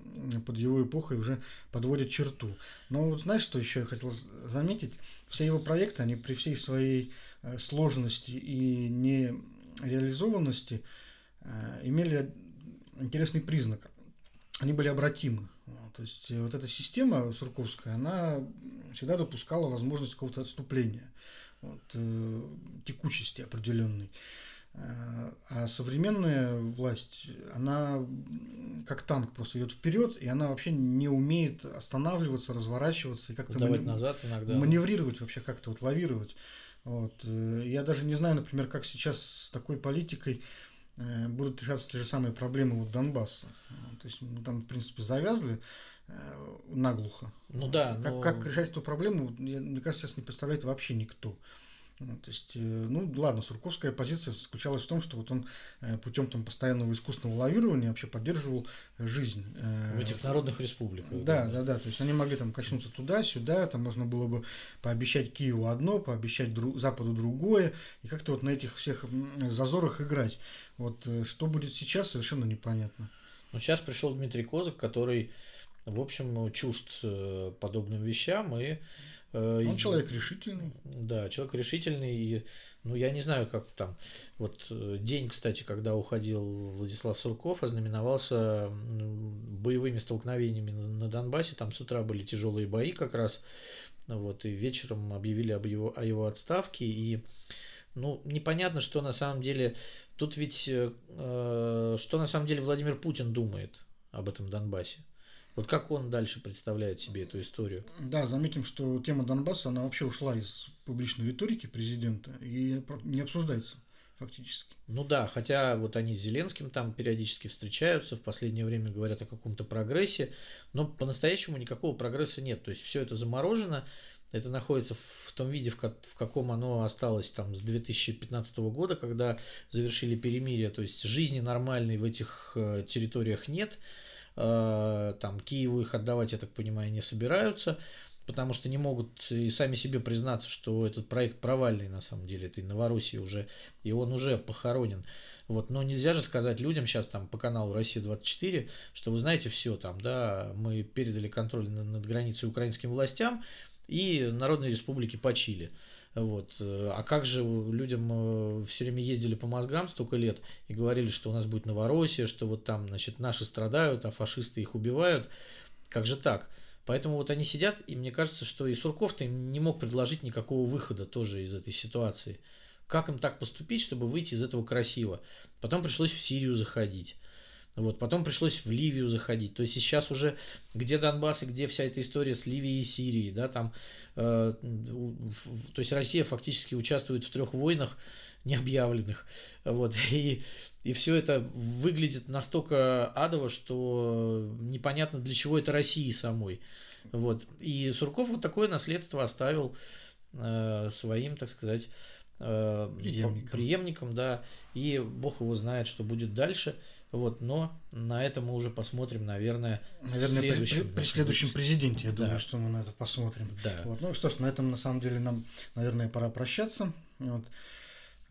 под его эпохой уже подводит черту. Но вот знаешь, что еще я хотел заметить? Все его проекты, они при всей своей э, сложности и нереализованности э, имели интересный признак. Они были обратимы. То есть вот эта система сурковская, она всегда допускала возможность какого-то отступления вот, э, текучести определенной. Э, а современная власть, она как танк просто идет вперед, и она вообще не умеет останавливаться, разворачиваться и как-то мани... назад иногда. маневрировать вообще как-то вот лавировать. Вот. Э, я даже не знаю, например, как сейчас с такой политикой э, будут решаться те же самые проблемы вот Донбасса. То есть мы там, в принципе, завязли наглухо. Ну да. Как, но... как решать эту проблему, мне кажется, сейчас не представляет вообще никто. Ну, то есть, э, ну ладно, Сурковская позиция заключалась в том, что вот он э, путем там постоянного искусственного лавирования вообще поддерживал жизнь. Э, в этих народных республиках. Да, да, да, да. То есть они могли там качнуться туда-сюда, там можно было бы пообещать Киеву одно, пообещать друг, Западу другое, и как-то вот на этих всех зазорах играть. Вот что будет сейчас, совершенно непонятно. Ну, сейчас пришел Дмитрий Козак, который, в общем, чужд подобным вещам и Э, Он человек решительный. Да, человек решительный. И, ну, я не знаю, как там. Вот э, день, кстати, когда уходил Владислав Сурков, ознаменовался боевыми столкновениями на Донбассе. Там с утра были тяжелые бои как раз. Вот, и вечером объявили об его, о его отставке. И ну, непонятно, что на самом деле. Тут ведь э, что на самом деле Владимир Путин думает об этом Донбассе. Вот как он дальше представляет себе эту историю? Да, заметим, что тема Донбасса, она вообще ушла из публичной риторики президента и не обсуждается фактически. Ну да, хотя вот они с Зеленским там периодически встречаются, в последнее время говорят о каком-то прогрессе, но по-настоящему никакого прогресса нет. То есть все это заморожено, это находится в том виде, в, в каком оно осталось там с 2015 года, когда завершили перемирие. То есть жизни нормальной в этих э, территориях нет. Э, там Киеву их отдавать, я так понимаю, не собираются, потому что не могут и сами себе признаться, что этот проект провальный на самом деле, это и Новороссия уже, и он уже похоронен. Вот, но нельзя же сказать людям сейчас там по каналу Россия 24, что вы знаете все там, да, мы передали контроль над границей украинским властям и Народной Республике почили. Вот. А как же людям э, все время ездили по мозгам столько лет и говорили, что у нас будет Новороссия, что вот там, значит, наши страдают, а фашисты их убивают. Как же так? Поэтому вот они сидят, и мне кажется, что и Сурков-то им не мог предложить никакого выхода тоже из этой ситуации. Как им так поступить, чтобы выйти из этого красиво? Потом пришлось в Сирию заходить. Вот, потом пришлось в Ливию заходить. То есть сейчас уже где Донбасс и где вся эта история с Ливией и Сирией, да, там, э, в, то есть Россия фактически участвует в трех войнах необъявленных, вот, и, и все это выглядит настолько адово, что непонятно для чего это России самой, вот, и Сурков вот такое наследство оставил э, своим, так сказать, э, преемником. преемником, да, и Бог его знает, что будет дальше. Вот, но на это мы уже посмотрим, наверное, наверное следующем, при, при, при следующем президенте, я да. думаю, что мы на это посмотрим. Да. Вот. Ну что ж, на этом на самом деле нам, наверное, пора прощаться. Вот.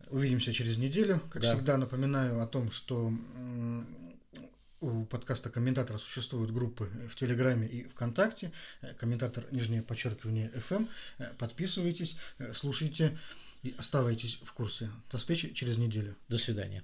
Увидимся через неделю. Как да. всегда, напоминаю о том, что у подкаста комментатора существуют группы в Телеграме и ВКонтакте. Комментатор, нижнее подчеркивание, FM. Подписывайтесь, э, слушайте и оставайтесь в курсе. До встречи через неделю. До свидания.